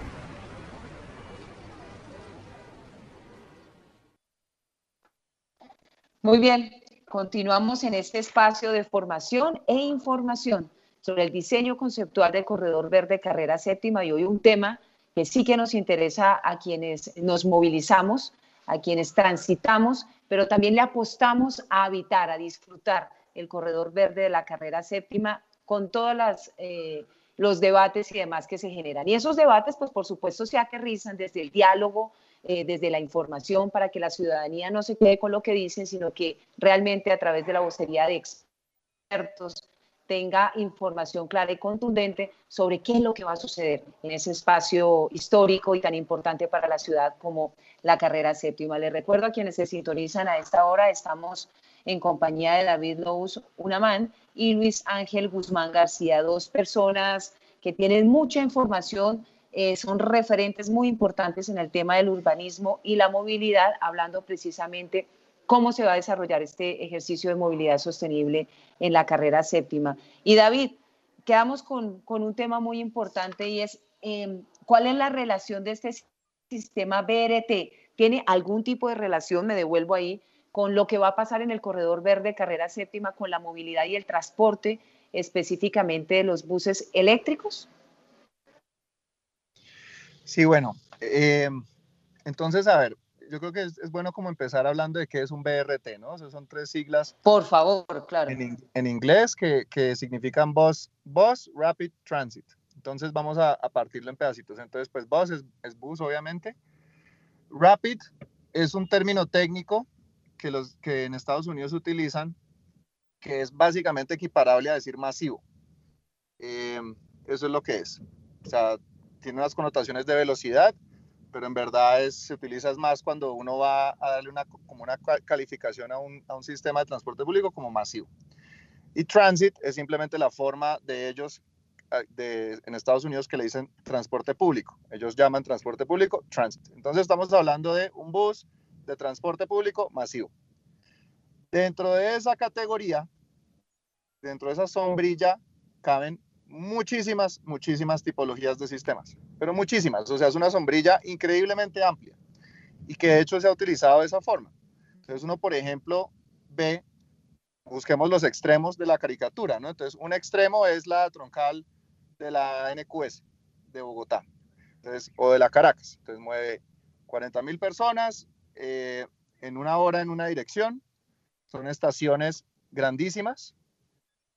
Muy bien, Continuamos en este espacio de formación e información sobre el diseño conceptual del Corredor Verde Carrera Séptima y hoy un tema que sí que nos interesa a quienes nos movilizamos, a quienes transitamos, pero también le apostamos a habitar, a disfrutar el Corredor Verde de la Carrera Séptima con todos eh, los debates y demás que se generan. Y esos debates, pues por supuesto, se aterrizan desde el diálogo, eh, desde la información para que la ciudadanía no se quede con lo que dicen, sino que realmente a través de la vocería de expertos tenga información clara y contundente sobre qué es lo que va a suceder en ese espacio histórico y tan importante para la ciudad como la carrera séptima. Les recuerdo a quienes se sintonizan a esta hora, estamos en compañía de David Lous Unamán y Luis Ángel Guzmán García, dos personas que tienen mucha información eh, son referentes muy importantes en el tema del urbanismo y la movilidad, hablando precisamente cómo se va a desarrollar este ejercicio de movilidad sostenible en la carrera séptima. Y David, quedamos con, un tema muy importante y es em, cuál es la relación de este sistema BRT. ¿Tiene algún tipo de relación, me devuelvo ahí, con lo que va a pasar en el corredor verde carrera séptima con la movilidad y el transporte, específicamente de los buses eléctricos? Sí, bueno, eh, entonces, a ver, yo creo que es, bueno como empezar hablando de qué es un BRT, ¿no? O son tres siglas. Por favor, claro. En, inglés que, que, significan Bus, Bus Rapid Transit. Entonces vamos a, partirlo en pedacitos. Entonces, pues Bus es, es, bus, obviamente. Rapid es un término técnico que, los, que en Estados Unidos utilizan, que es básicamente equiparable a decir masivo. Eh, eso es lo que es. O sea, tiene unas connotaciones de velocidad, pero en verdad es, se utiliza más cuando uno va a darle una, como una calificación a un, a un sistema de transporte público como masivo. Y transit es simplemente la forma de ellos ah, de, en Estados Unidos que le dicen transporte público. Ellos llaman transporte público transit. Entonces estamos hablando de un bus de transporte público masivo. Dentro de esa categoría, dentro de esa sombrilla, caben muchísimas, muchísimas tipologías de sistemas, pero muchísimas. O sea, es una sombrilla increíblemente amplia y que de hecho se ha utilizado de esa forma. Entonces uno, por ejemplo, ve, busquemos los extremos de la caricatura, ¿no? Entonces un extremo es la troncal de la NQS de Bogotá, entonces, o de la Caracas. Entonces mueve 40 mil personas eh, en una hora en una dirección. Son estaciones grandísimas,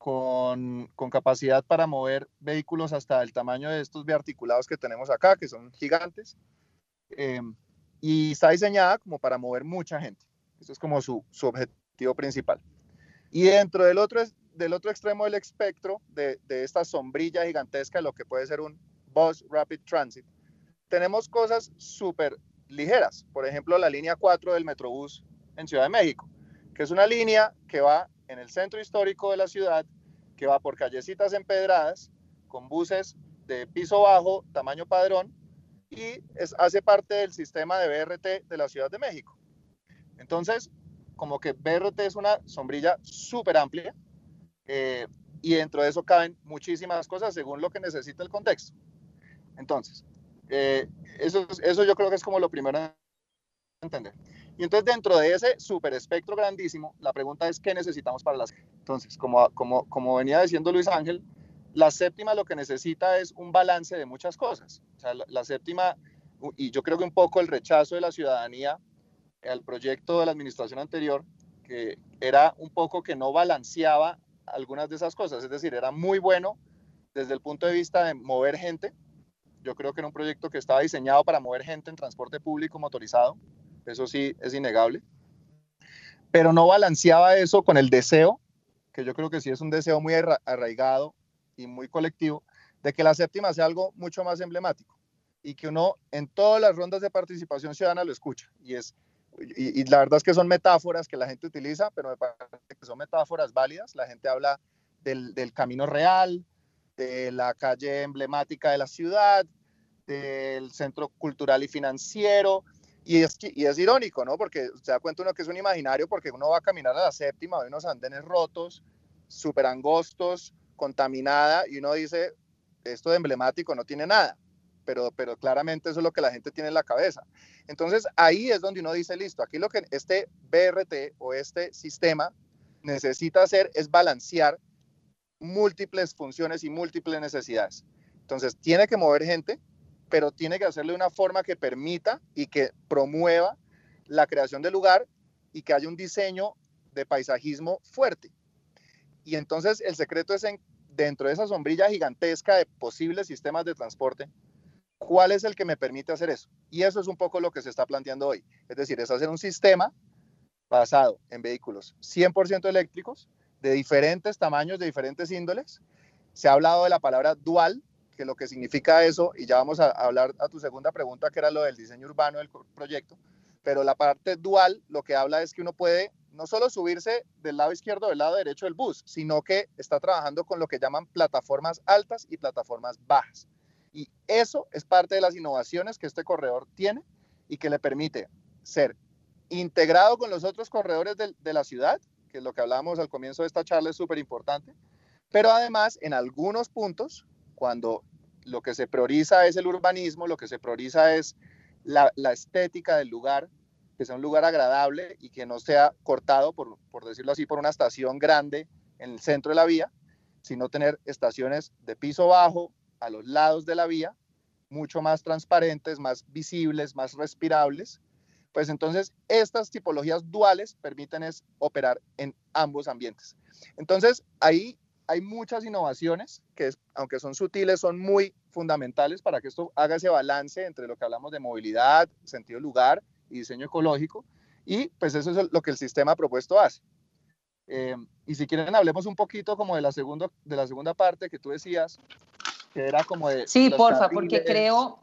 con, capacidad para mover vehículos hasta el tamaño de estos biarticulados que tenemos acá, que son gigantes. Em, y está diseñada como para mover mucha gente. Eso es como su, objetivo principal. Y dentro del otro, del otro extremo del espectro, de, de esta sombrilla gigantesca, lo que puede ser un Bus Rapid Transit, tenemos cosas súper ligeras. Por ejemplo, la línea 4 del Metrobús en Ciudad de México, que es una línea que va en el centro histórico de la ciudad que va por callecitas empedradas con buses de piso bajo, tamaño padrón, y es, hace parte del sistema de BRT de la Ciudad de México. Entonces, como que BRT es una sombrilla súper amplia eh, y dentro de eso caben muchísimas cosas según lo que necesita el contexto. Entonces, eh, eso, eso yo creo que es como lo primero a entender. Y entonces dentro de ese super espectro grandísimo, la pregunta es qué necesitamos para las... Entonces, como, como, como venía diciendo Luis Ángel, la séptima lo que necesita es un balance de muchas cosas. O sea, la, séptima, y yo creo que un poco el rechazo de la ciudadanía al proyecto de la administración anterior, que era un poco que no balanceaba algunas de esas cosas. Es decir, era muy bueno desde el punto de vista de mover gente, yo creo que era un proyecto que estaba diseñado para mover gente en transporte público motorizado, eso sí es innegable, pero no balanceaba eso con el deseo, que yo creo que sí es un deseo muy arraigado y muy colectivo, de que la séptima sea algo mucho más emblemático y que uno en todas las rondas de participación ciudadana lo escucha. Y, es, y, la verdad es que son metáforas que la gente utiliza, pero me parece que son metáforas válidas. La gente habla del camino real, de la calle emblemática de la ciudad, del centro cultural y financiero. Y es, y es irónico, ¿no? Porque se da cuenta uno que es un imaginario porque uno va a caminar a la séptima, ve unos andenes rotos, súper angostos, contaminada, y uno dice, esto de emblemático no tiene nada pero, pero claramente eso es lo que la gente tiene en la cabeza. Entonces ahí es donde uno dice, listo, aquí lo que este BRT o este sistema necesita hacer es balancear múltiples funciones y múltiples necesidades. Entonces tiene que mover gente, pero tiene que hacerlo de una forma que permita y que promueva la creación del lugar y que haya un diseño de paisajismo fuerte. Y entonces el secreto es en, dentro de esa sombrilla gigantesca de posibles sistemas de transporte, ¿Cuál es el que me permite hacer eso? Y eso es un poco lo que se está planteando hoy. Es decir, es hacer un sistema basado en vehículos 100% eléctricos, de diferentes tamaños, de diferentes índoles. Se ha hablado de la palabra dual, que lo que significa eso, y ya vamos a hablar a tu segunda pregunta, que era lo del diseño urbano del proyecto, pero la parte dual lo que habla es que uno puede no solo subirse del lado izquierdo o del lado derecho del bus, sino que está trabajando con lo que llaman plataformas altas y plataformas bajas. Y eso es parte de las innovaciones que este corredor tiene y que le permite ser integrado con los otros corredores de, la ciudad, que es lo que hablábamos al comienzo de esta charla, es súper importante, pero además en algunos puntos, cuando lo que se prioriza es el urbanismo, lo que se prioriza es la, estética del lugar, que sea un lugar agradable y que no sea cortado, por, decirlo así, por una estación grande en el centro de la vía, sino tener estaciones de piso bajo, a los lados de la vía, mucho más transparentes, más visibles, más respirables, pues entonces estas tipologías duales permiten operar en ambos ambientes. Entonces ahí hay muchas innovaciones que aunque son sutiles son muy fundamentales para que esto haga ese balance entre lo que hablamos de movilidad, sentido lugar y diseño ecológico y pues eso es lo que el sistema propuesto hace. Eh, y si quieren hablemos un poquito como de la, segundo, de la segunda parte que tú decías, que era como de... Sí, porfa, porque creo...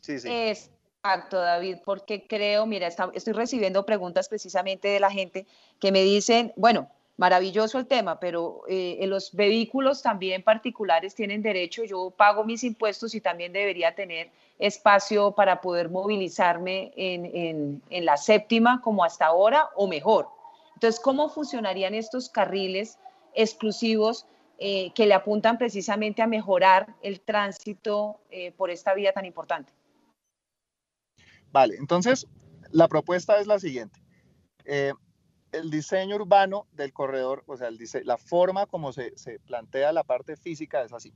Sí, sí. Exacto, David, porque creo, mira, estoy recibiendo preguntas precisamente de la gente que me dicen, bueno, maravilloso el tema, pero eh, los vehículos también particulares tienen derecho, yo pago mis impuestos y también debería tener espacio para poder movilizarme en, en, en la séptima como hasta ahora o mejor. Entonces, ¿cómo funcionarían estos carriles exclusivos eh, que le apuntan precisamente a mejorar el tránsito eh, por esta vía tan importante. Vale, entonces la propuesta es la siguiente. El diseño urbano del corredor, o sea, el la forma como se, se plantea la parte física es así.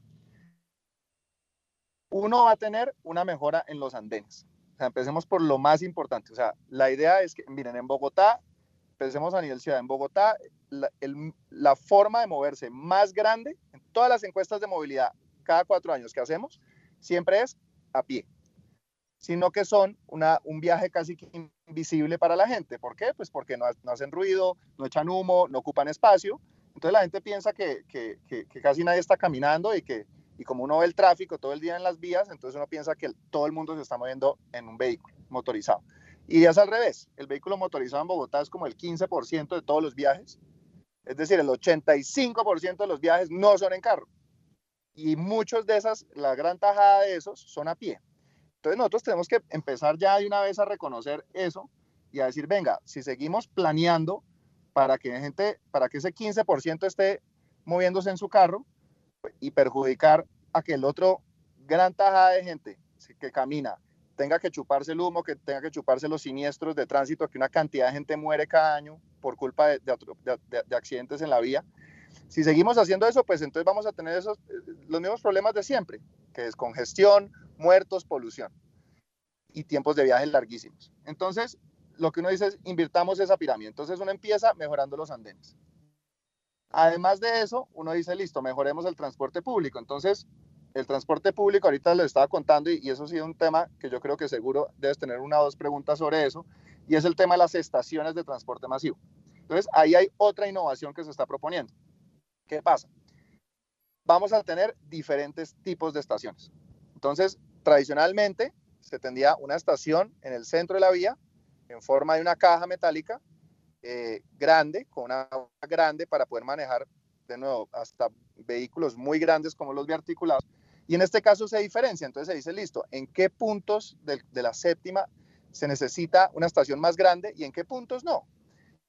Uno va a tener una mejora en los andenes. O empecemos por lo más importante. O sea, la idea es que, miren, en Bogotá pensemos a nivel ciudad, en Bogotá, la, forma de moverse más grande en todas las encuestas de movilidad cada cuatro años que hacemos, siempre es a pie, sino que son una, un viaje casi invisible para la gente. ¿Por qué? Pues porque no, hacen ruido, no echan humo, no ocupan espacio. Entonces la gente piensa que, que, que, casi nadie está caminando y que y como uno ve el tráfico todo el día en las vías, entonces uno piensa que todo el mundo se está moviendo en un vehículo motorizado. Y es al revés, el vehículo motorizado en Bogotá es como el 15% de todos los viajes, es decir, el 85% de los viajes no son en carro. Y muchos de esas, la gran tajada de esos son a pie. Entonces nosotros tenemos que empezar ya de una vez a reconocer eso y a decir, venga, si seguimos planeando para que, gente, para que ese 15% esté moviéndose en su carro y perjudicar a que el otro gran tajada de gente que camina tenga que chuparse el humo, que tenga que chuparse los siniestros de tránsito, que una cantidad de gente muere cada año por culpa de, de, accidentes en la vía. Si seguimos haciendo eso, pues entonces vamos a tener esos, eh, los mismos problemas de siempre, que es congestión, muertos, polución y tiempos de viaje larguísimos. Entonces, lo que uno dice es invirtamos esa pirámide. Entonces uno empieza mejorando los andenes. Además de eso, uno dice, listo, mejoremos el transporte público. Entonces, el transporte público, ahorita lo estaba contando y, eso ha sido un tema que yo creo que seguro debes tener una o dos preguntas sobre eso, y es el tema de las estaciones de transporte masivo. Entonces, ahí hay otra innovación que se está proponiendo. ¿Qué pasa? Vamos a tener diferentes tipos de estaciones. Entonces, tradicionalmente se tendría una estación en el centro de la vía en forma de una caja metálica eh, grande, con una grande para poder manejar de nuevo hasta vehículos muy grandes como los biarticulados. Y en este caso se diferencia, entonces se dice, listo, ¿en qué puntos de la séptima se necesita una estación más grande y en qué puntos no?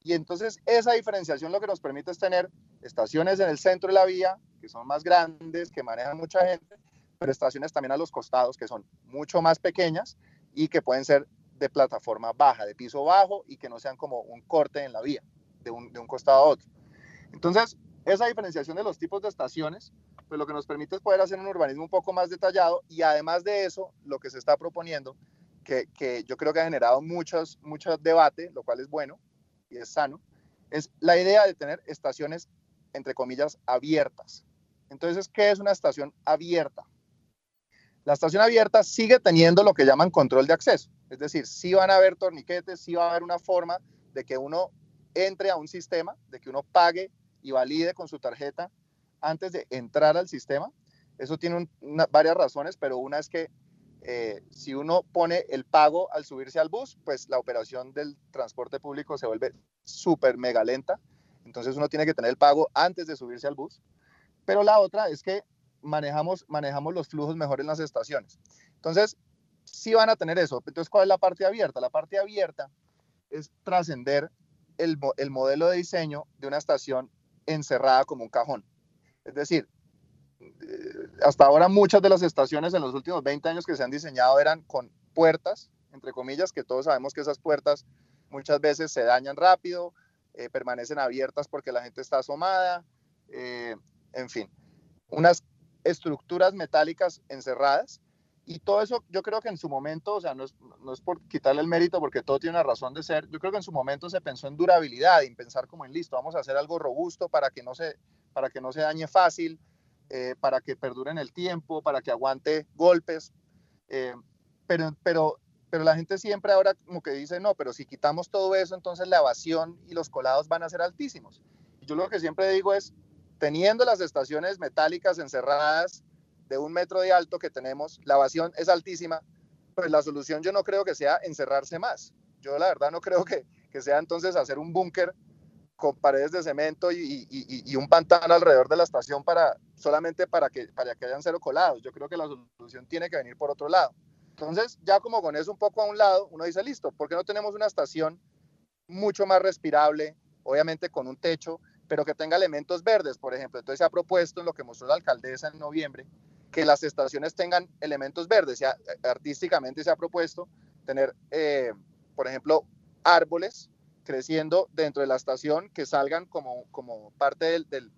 Y entonces esa diferenciación lo que nos permite es tener estaciones en el centro de la vía, que son más grandes, que manejan mucha gente, pero estaciones también a los costados, que son mucho más pequeñas y que pueden ser de plataforma baja, de piso bajo y que no sean como un corte en la vía, de un, de un costado a otro. Entonces, esa diferenciación de los tipos de estaciones, pues lo que nos permite es poder hacer un urbanismo un poco más detallado y además de eso, lo que se está proponiendo, que, que yo creo que ha generado muchos, mucho debate, lo cual es bueno y es sano, es la idea de tener estaciones, entre comillas, abiertas. Entonces, ¿qué es una estación abierta? La estación abierta sigue teniendo lo que llaman control de acceso, es decir, sí van a haber torniquetes, sí va a haber una forma de que uno entre a un sistema, de que uno pague y valide con su tarjeta antes de entrar al sistema. Eso tiene varias razones, pero una es que eh, si uno pone el pago al subirse al bus, pues la operación del transporte público se vuelve súper mega lenta. Entonces uno tiene que tener el pago antes de subirse al bus. Pero la otra es que manejamos, manejamos los flujos mejor en las estaciones. Entonces, sí van a tener eso. Entonces, ¿cuál es la parte abierta? La parte abierta es trascender el, el modelo de diseño de una estación encerrada como un cajón. Es decir, eh, hasta ahora muchas de las estaciones en los últimos 20 años que se han diseñado eran con puertas, entre comillas, que todos sabemos que esas puertas muchas veces se dañan rápido, eh, permanecen abiertas porque la gente está asomada, eh, en fin, unas estructuras metálicas encerradas. Y todo eso yo creo que en su momento, o sea, no es, no es por quitarle el mérito porque todo tiene una razón de ser, yo creo que en su momento se pensó en durabilidad en pensar como en listo, vamos a hacer algo robusto para que no se, para que no se dañe fácil, eh, para que perdure en el tiempo, para que aguante golpes. Eh, pero, pero, pero la gente siempre ahora como que dice, no, pero si quitamos todo eso, entonces la evasión y los colados van a ser altísimos. Yo lo que siempre digo es, teniendo las estaciones metálicas encerradas de un metro de alto que tenemos, la evasión es altísima, pues la solución yo no creo que sea encerrarse más. Yo la verdad no creo que, que sea entonces hacer un búnker con paredes de cemento y, y, y, un pantano alrededor de la estación para solamente para que, para que hayan cero colados. Yo creo que la solución tiene que venir por otro lado. Entonces, ya como con eso un poco a un lado, uno dice, listo, ¿por qué no tenemos una estación mucho más respirable, obviamente con un techo, pero que tenga elementos verdes, por ejemplo? Entonces se ha propuesto, en lo que mostró la alcaldesa en noviembre, que las estaciones tengan elementos verdes. Ya, artísticamente se ha propuesto tener, eh, por ejemplo, árboles creciendo dentro de la estación que salgan como, como parte del, del,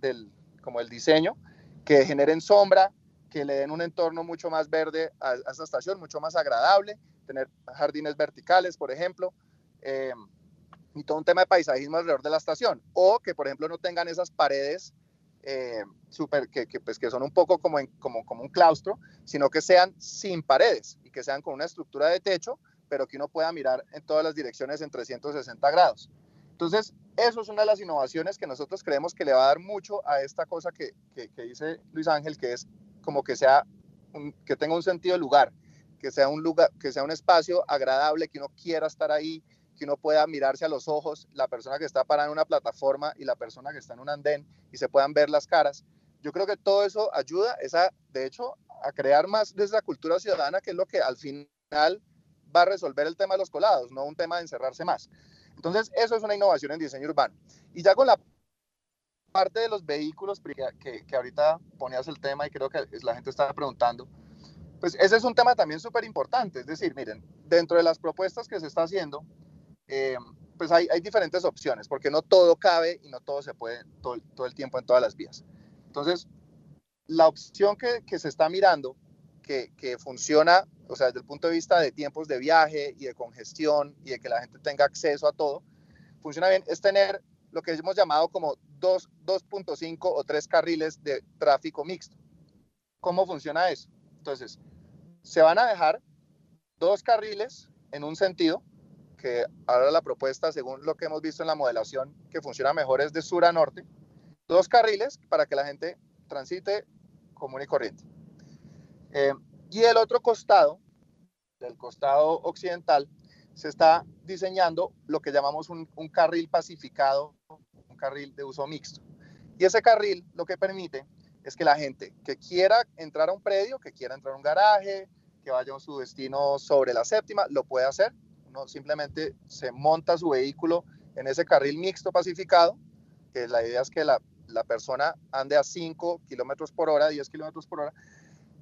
del, como el diseño, que generen sombra, que le den un entorno mucho más verde a, a esta estación, mucho más agradable, tener jardines verticales, por ejemplo, eh, y todo un tema de paisajismo alrededor de la estación, o que, por ejemplo, no tengan esas paredes eh, super, que, que, pues, que son un poco como, en, como, como un claustro, sino que sean sin paredes y que sean con una estructura de techo pero que uno pueda mirar en todas las direcciones en 360 grados. Entonces, eso es una de las innovaciones que nosotros creemos que le va a dar mucho a esta cosa que, que, dice Luis Ángel, que es como que sea que tenga un sentido de lugar, que sea un lugar, que sea un espacio agradable, que uno quiera estar ahí, que uno pueda mirarse a los ojos, la persona que está parada en una plataforma y la persona que está en un andén y se puedan ver las caras. Yo creo que todo eso ayuda, esa, de hecho, a crear más de esa cultura ciudadana, que es lo que al final va a resolver el tema de los colados, no un tema de encerrarse más. Entonces, eso es una innovación en diseño urbano. Y ya con la parte de los vehículos, que, que ahorita ponías el tema y creo que la gente estaba preguntando, pues ese es un tema también súper importante. Es decir, miren, dentro de las propuestas que se está haciendo, eh, pues hay, diferentes opciones, porque no todo cabe y no todo se puede todo, el tiempo en todas las vías. Entonces, la opción que, que se está mirando, que, que funciona o sea, desde el punto de vista de tiempos de viaje y de congestión y de que la gente tenga acceso a todo, funciona bien, es tener lo que hemos llamado como 2.5 o 3 carriles de tráfico mixto. ¿cómo funciona eso? Entonces, se van a dejar dos carriles en un sentido, ahora la propuesta, según lo que hemos visto en la modelación, que funciona mejor es de sur a norte, dos carriles para que la gente transite común y corriente. Eh, y el otro costado, del costado occidental, se está diseñando lo que llamamos un, un carril pacificado, un carril de uso mixto. Y ese carril lo que permite es que la gente que quiera entrar a un predio, que quiera entrar a un garaje, que vaya a su destino sobre la séptima, lo puede hacer. Simplemente se monta su vehículo en ese carril mixto pacificado, que la idea es que la, la persona ande a 5 kilómetros por hora, 10 kilómetros por hora,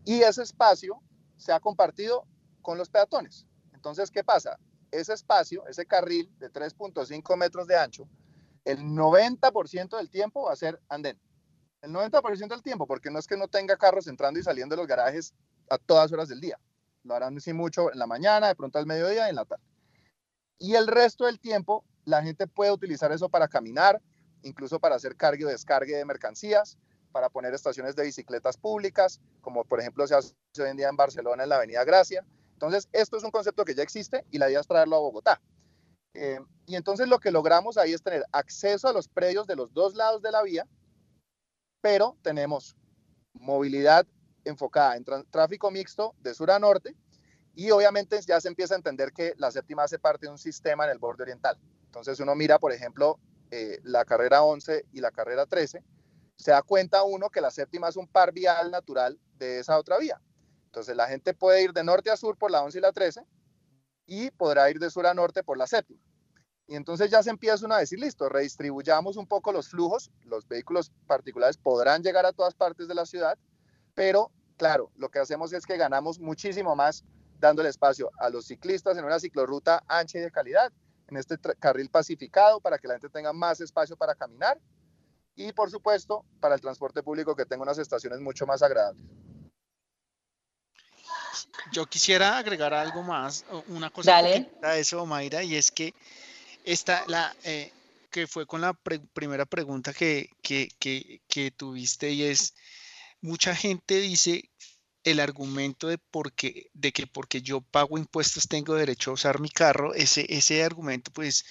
y ese espacio se ha compartido con los peatones. Entonces, ¿qué pasa? Ese espacio, ese carril de 3.5 metros de ancho, el 90% del tiempo va a ser andén. El 90% del tiempo, porque no es que no tenga carros entrando y saliendo de los garajes a todas horas del día. Lo harán sí mucho en la mañana, de pronto al mediodía y en la tarde. Y el resto del tiempo, la gente puede utilizar eso para caminar, incluso para hacer cargue o descargue de mercancías, para poner estaciones de bicicletas públicas, como por ejemplo se hace hoy en día en Barcelona en la Avenida Gracia. Entonces, esto es un concepto que ya existe y la idea es traerlo a Bogotá. Eh, y entonces lo que logramos ahí es tener acceso a los predios de los dos lados de la vía, pero tenemos movilidad enfocada en tráfico mixto de sur a norte y obviamente ya se empieza a entender que la séptima hace parte de un sistema en el borde oriental. Entonces uno mira, por ejemplo, eh, la carrera 11 y la carrera 13, se da cuenta uno que la séptima es un par vial natural de esa otra vía. Entonces la gente puede ir de norte a sur por la 11 y la 13 y podrá ir de sur a norte por la séptima. Y entonces ya se empieza uno a decir, listo, redistribuyamos un poco los flujos, los vehículos particulares podrán llegar a todas partes de la ciudad, pero claro, lo que hacemos es que ganamos muchísimo más dándole espacio a los ciclistas en una ciclorruta ancha y de calidad, en este carril pacificado para que la gente tenga más espacio para caminar y por supuesto para el transporte público que tenga unas estaciones mucho más agradables. Yo quisiera agregar algo más, una cosa a eso, Mayra, y es que esta, la, eh, que fue con la primera pregunta que, que, que, tuviste y es, mucha gente dice el argumento de, porque, de que porque yo pago impuestos tengo derecho a usar mi carro, ese, ese argumento pues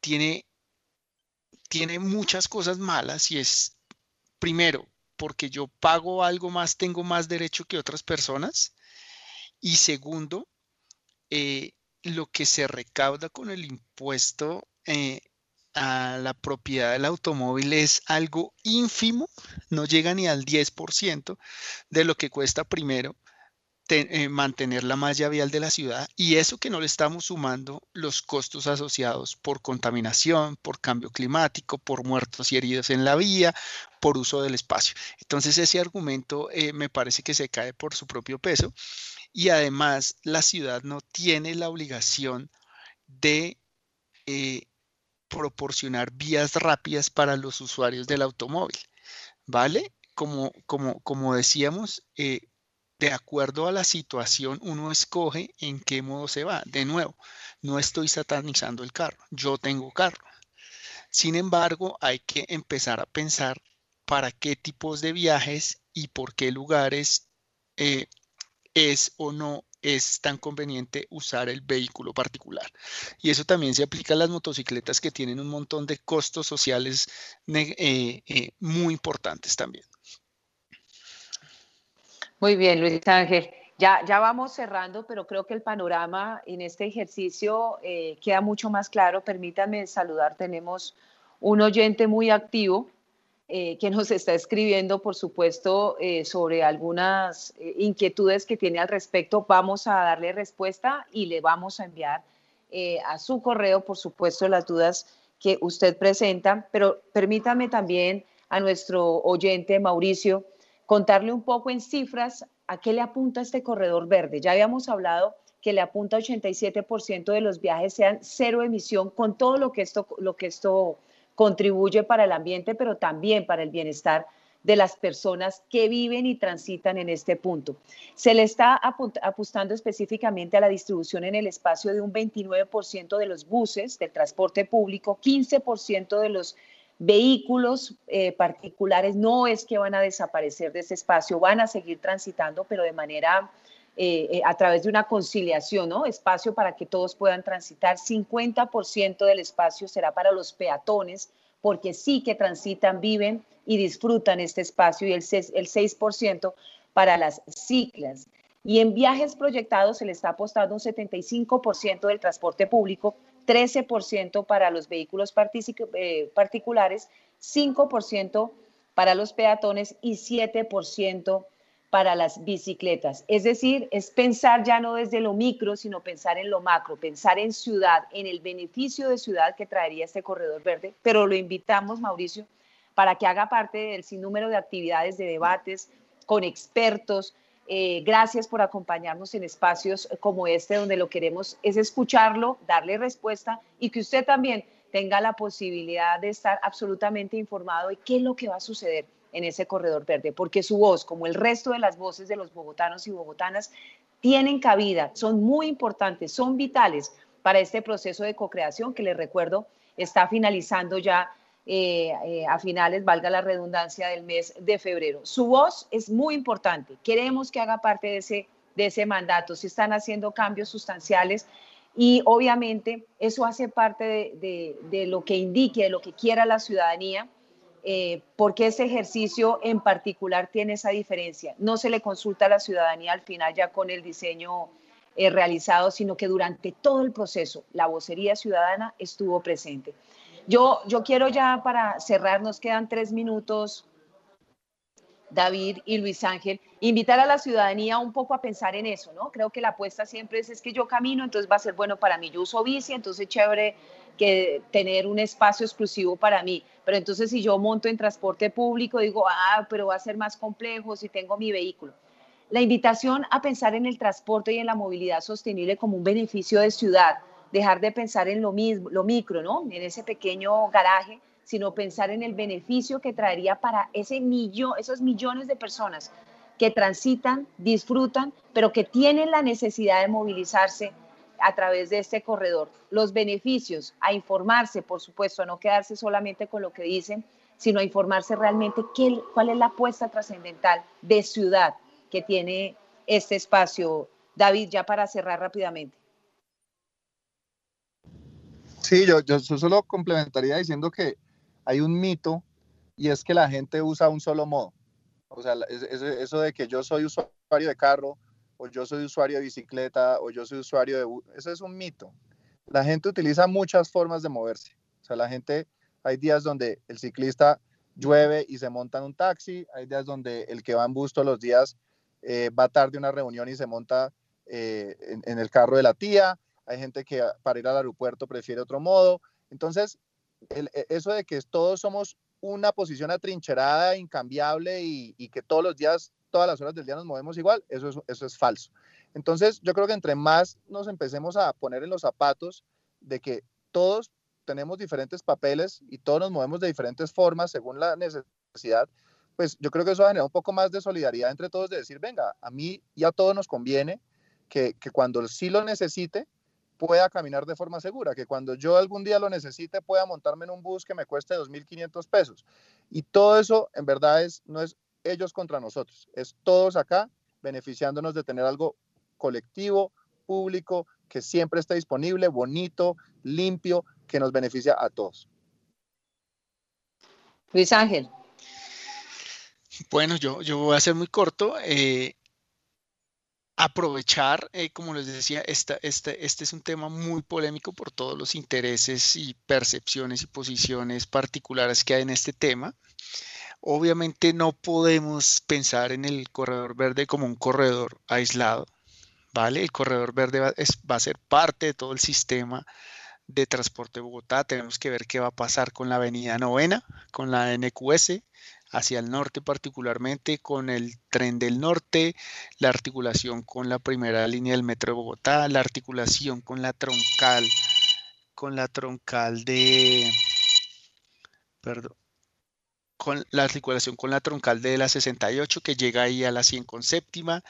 tiene, tiene muchas cosas malas y es, primero, porque yo pago algo más, tengo más derecho que otras personas. Y segundo, eh, lo que se recauda con el impuesto eh, a la propiedad del automóvil es algo ínfimo, no llega ni al 10% de lo que cuesta primero eh, mantener la malla vial de la ciudad y eso que no le estamos sumando los costos asociados por contaminación, por cambio climático, por muertos y heridos en la vía, por uso del espacio. Entonces ese argumento eh, me parece que se cae por su propio peso y además la ciudad no tiene la obligación de eh, proporcionar vías rápidas para los usuarios del automóvil, ¿vale? Como, como, como decíamos, de acuerdo a la situación, uno escoge en qué modo se va. De nuevo, no estoy satanizando el carro, yo tengo carro. Sin embargo, hay que empezar a pensar para qué tipos de viajes y por qué lugares eh, es o no es tan conveniente usar el vehículo particular. Y eso también se aplica a las motocicletas que tienen un montón de costos sociales eh, eh, muy importantes también. Muy bien, Luis Ángel. Ya, ya vamos cerrando, pero creo que el panorama en este ejercicio eh, queda mucho más claro. Permítanme saludar, tenemos un oyente muy activo eh, nos está escribiendo, por supuesto, eh, sobre algunas inquietudes que tiene al respecto. Vamos a darle respuesta y le vamos a enviar a su correo, por supuesto, las dudas que usted presenta. Pero permítame también a nuestro oyente Mauricio contarle un poco en cifras a qué le apunta este corredor verde. Ya habíamos hablado que le apunta 87% de los viajes sean cero emisión con todo lo que esto, lo que esto contribuye para el ambiente, pero también para el bienestar de las personas que viven y transitan en este punto. Se le está apostando específicamente a la distribución en el espacio de un 29% de los buses del transporte público, 15% de los Vehículos eh, particulares no es que van a desaparecer de ese espacio, van a seguir transitando, pero de manera eh, eh, a través de una conciliación, ¿no? Espacio para que todos puedan transitar. 50% del espacio será para los peatones, porque sí que transitan, viven y disfrutan este espacio, y el, el 6% para las ciclas. Y en viajes proyectados se le está apostando un 75% del transporte público 13% para los vehículos eh, particulares, 5% para los peatones y 7% para las bicicletas. Es decir, es pensar ya no desde lo micro, sino pensar en lo macro, pensar en ciudad, en el beneficio de ciudad que traería este corredor verde. Pero lo invitamos, Mauricio, para que haga parte del sinnúmero de actividades, de debates con expertos, eh, gracias por acompañarnos en espacios como este, donde lo queremos es escucharlo, darle respuesta y que usted también tenga la posibilidad de estar absolutamente informado de qué es lo que va a suceder en ese corredor verde, porque su voz, como el resto de las voces de los bogotanos y bogotanas, tienen cabida, son muy importantes, son vitales para este proceso de co-creación que les recuerdo está finalizando ya eh, eh, a finales, valga la redundancia, del mes de febrero. Su voz es muy importante. Queremos que haga parte de ese, de ese mandato. Se están haciendo cambios sustanciales y obviamente eso hace parte de, lo que indique, de lo que quiera la ciudadanía. Eh, porque ese ejercicio en particular tiene esa diferencia. No se le consulta a la ciudadanía al final ya con el diseño realizado, sino que durante todo el proceso la vocería ciudadana estuvo presente. Yo, yo quiero ya para cerrar, nos quedan tres minutos, David y Luis Ángel, invitar a la ciudadanía un poco a pensar en eso, ¿no? Creo que la apuesta siempre es, es que yo camino, entonces va a ser bueno para mí. Yo uso bici, entonces chévere que tener un espacio exclusivo para mí. Pero entonces si yo monto en transporte público, digo, ah, pero va a ser más complejo si tengo mi vehículo. La invitación a pensar en el transporte y en la movilidad sostenible como un beneficio de ciudad, dejar de pensar en lo, mismo, micro, ¿no? En ese pequeño garaje, sino pensar en el beneficio que traería para ese millón, esos millones de personas que transitan, disfrutan, pero que tienen la necesidad de movilizarse a través de este corredor. Los beneficios, a informarse, por supuesto, a no quedarse solamente con lo que dicen, sino a informarse realmente qué, cuál es la apuesta trascendental de ciudad que tiene este espacio. David, ya para cerrar rápidamente. Sí, yo, yo solo complementaría diciendo que hay un mito y es que la gente usa un solo modo. O sea, eso de que yo soy usuario de carro o yo soy usuario de bicicleta o yo soy usuario de... Eso es un mito. La gente utiliza muchas formas de moverse. O sea, la gente, hay días donde el ciclista llueve y se monta en un taxi, hay días donde el que va en bus los días eh, va tarde a una reunión y se monta eh, en, el carro de la tía, hay gente que para ir al aeropuerto prefiere otro modo. Entonces, e, eso de que todos somos una posición atrincherada, incambiable y, que todos los días, todas las horas del día nos movemos igual, eso es, eso es falso. Entonces, yo creo que entre más nos empecemos a poner en los zapatos de que todos tenemos diferentes papeles y todos nos movemos de diferentes formas según la necesidad, pues yo creo que eso va a generar un poco más de solidaridad entre todos, de decir, venga, a mí y a todos nos conviene que, que cuando sí lo necesite, pueda caminar de forma segura, que cuando yo algún día lo necesite pueda montarme en un bus que me cueste 2.500 pesos. Y todo eso en verdad es, no es ellos contra nosotros, es todos acá beneficiándonos de tener algo colectivo, público, que siempre esté disponible, bonito, limpio, que nos beneficia a todos. Luis Ángel. Bueno, yo, yo voy a ser muy corto. Eh, aprovechar, eh, como les decía, esta, este, este es un tema muy polémico por todos los intereses y percepciones y posiciones particulares que hay en este tema. Obviamente no podemos pensar en el corredor verde como un corredor aislado, ¿vale? El corredor verde va, va a ser parte de todo el sistema de transporte de Bogotá. Tenemos que ver qué va a pasar con la avenida novena, con la NQS, hacia el norte particularmente con el tren del norte, la articulación con la primera línea del metro de Bogotá, la articulación con la troncal, con la troncal de, perdón, con la articulación con la troncal de la 68 que llega ahí a la 100 con séptima,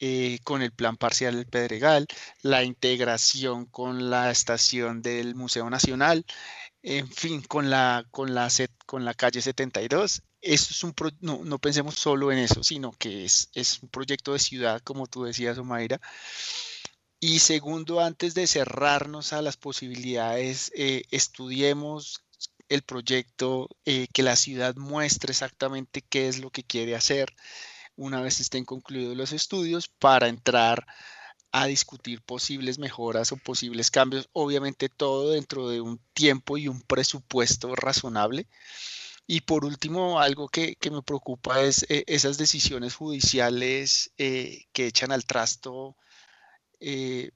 eh, con el plan parcial del Pedregal, la integración con la estación del Museo Nacional, en fin, con la, con la, con la calle 72. Eso es un no, no, pensemos solo en eso, sino que es, es un proyecto de ciudad, como tú decías, Omaira. Y segundo, antes de cerrarnos a las posibilidades, eh, estudiemos el proyecto, eh, que la ciudad muestre exactamente qué es lo que quiere hacer una vez estén concluidos los estudios para entrar a discutir posibles mejoras o posibles cambios, obviamente todo dentro de un tiempo y un presupuesto razonable. Y por último, algo que, me preocupa es eh, esas decisiones judiciales eh, que echan al trasto eh,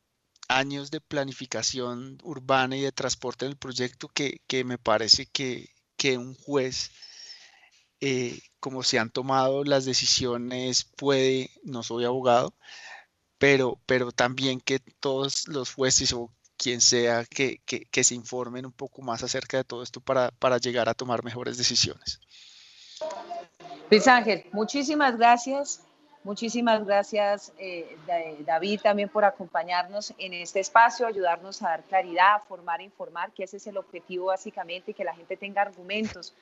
años de planificación urbana y de transporte del proyecto que, me parece que, que un juez como se han tomado las decisiones puede, no soy abogado, pero, pero también que todos los jueces o quien sea que, que, se informen un poco más acerca de todo esto para, para llegar a tomar mejores decisiones. Luis Ángel, muchísimas gracias. Muchísimas gracias, eh, David, también por acompañarnos en este espacio, ayudarnos a dar claridad, formar, informar, que ese es el objetivo básicamente, que la gente tenga argumentos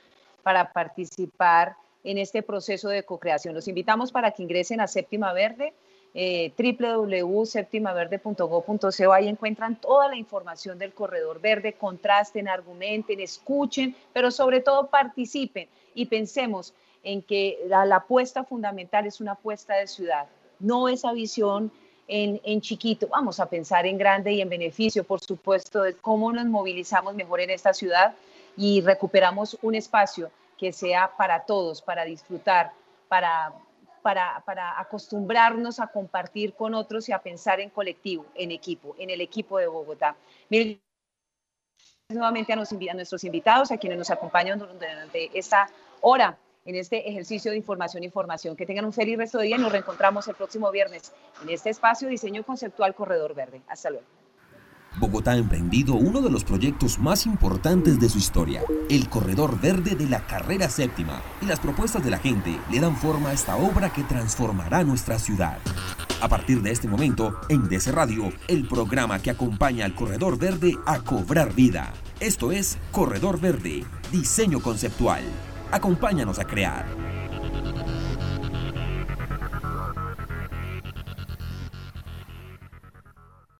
para participar en este proceso de co-creación. Los invitamos para que ingresen a Séptima Verde eh, www.septimaverde.go.co. Ahí encuentran toda la información del corredor verde, contrasten, argumenten, escuchen, pero sobre todo participen y pensemos en que la, apuesta fundamental es una apuesta de ciudad, no esa visión en, en, chiquito. Vamos a pensar en grande y en beneficio, por supuesto, de cómo nos movilizamos mejor en esta ciudad y recuperamos un espacio que sea para todos, para disfrutar, para para, acostumbrarnos a compartir con otros y a pensar en colectivo, en equipo, en el equipo de Bogotá. Mil nuevamente a, a nuestros invitados, a quienes nos acompañan durante esta hora en este ejercicio de información e información. Que tengan un feliz resto de día y nos reencontramos el próximo viernes en este espacio Diseño Conceptual Corredor Verde. Hasta luego. Bogotá ha emprendido uno de los proyectos más importantes de su historia, el Corredor Verde de la Carrera Séptima, y las propuestas de la gente le dan forma a esta obra que transformará nuestra ciudad. A partir de este momento, en DC Radio, el programa que acompaña al Corredor Verde a cobrar vida. Esto es Corredor Verde, diseño conceptual. Acompáñanos a crear.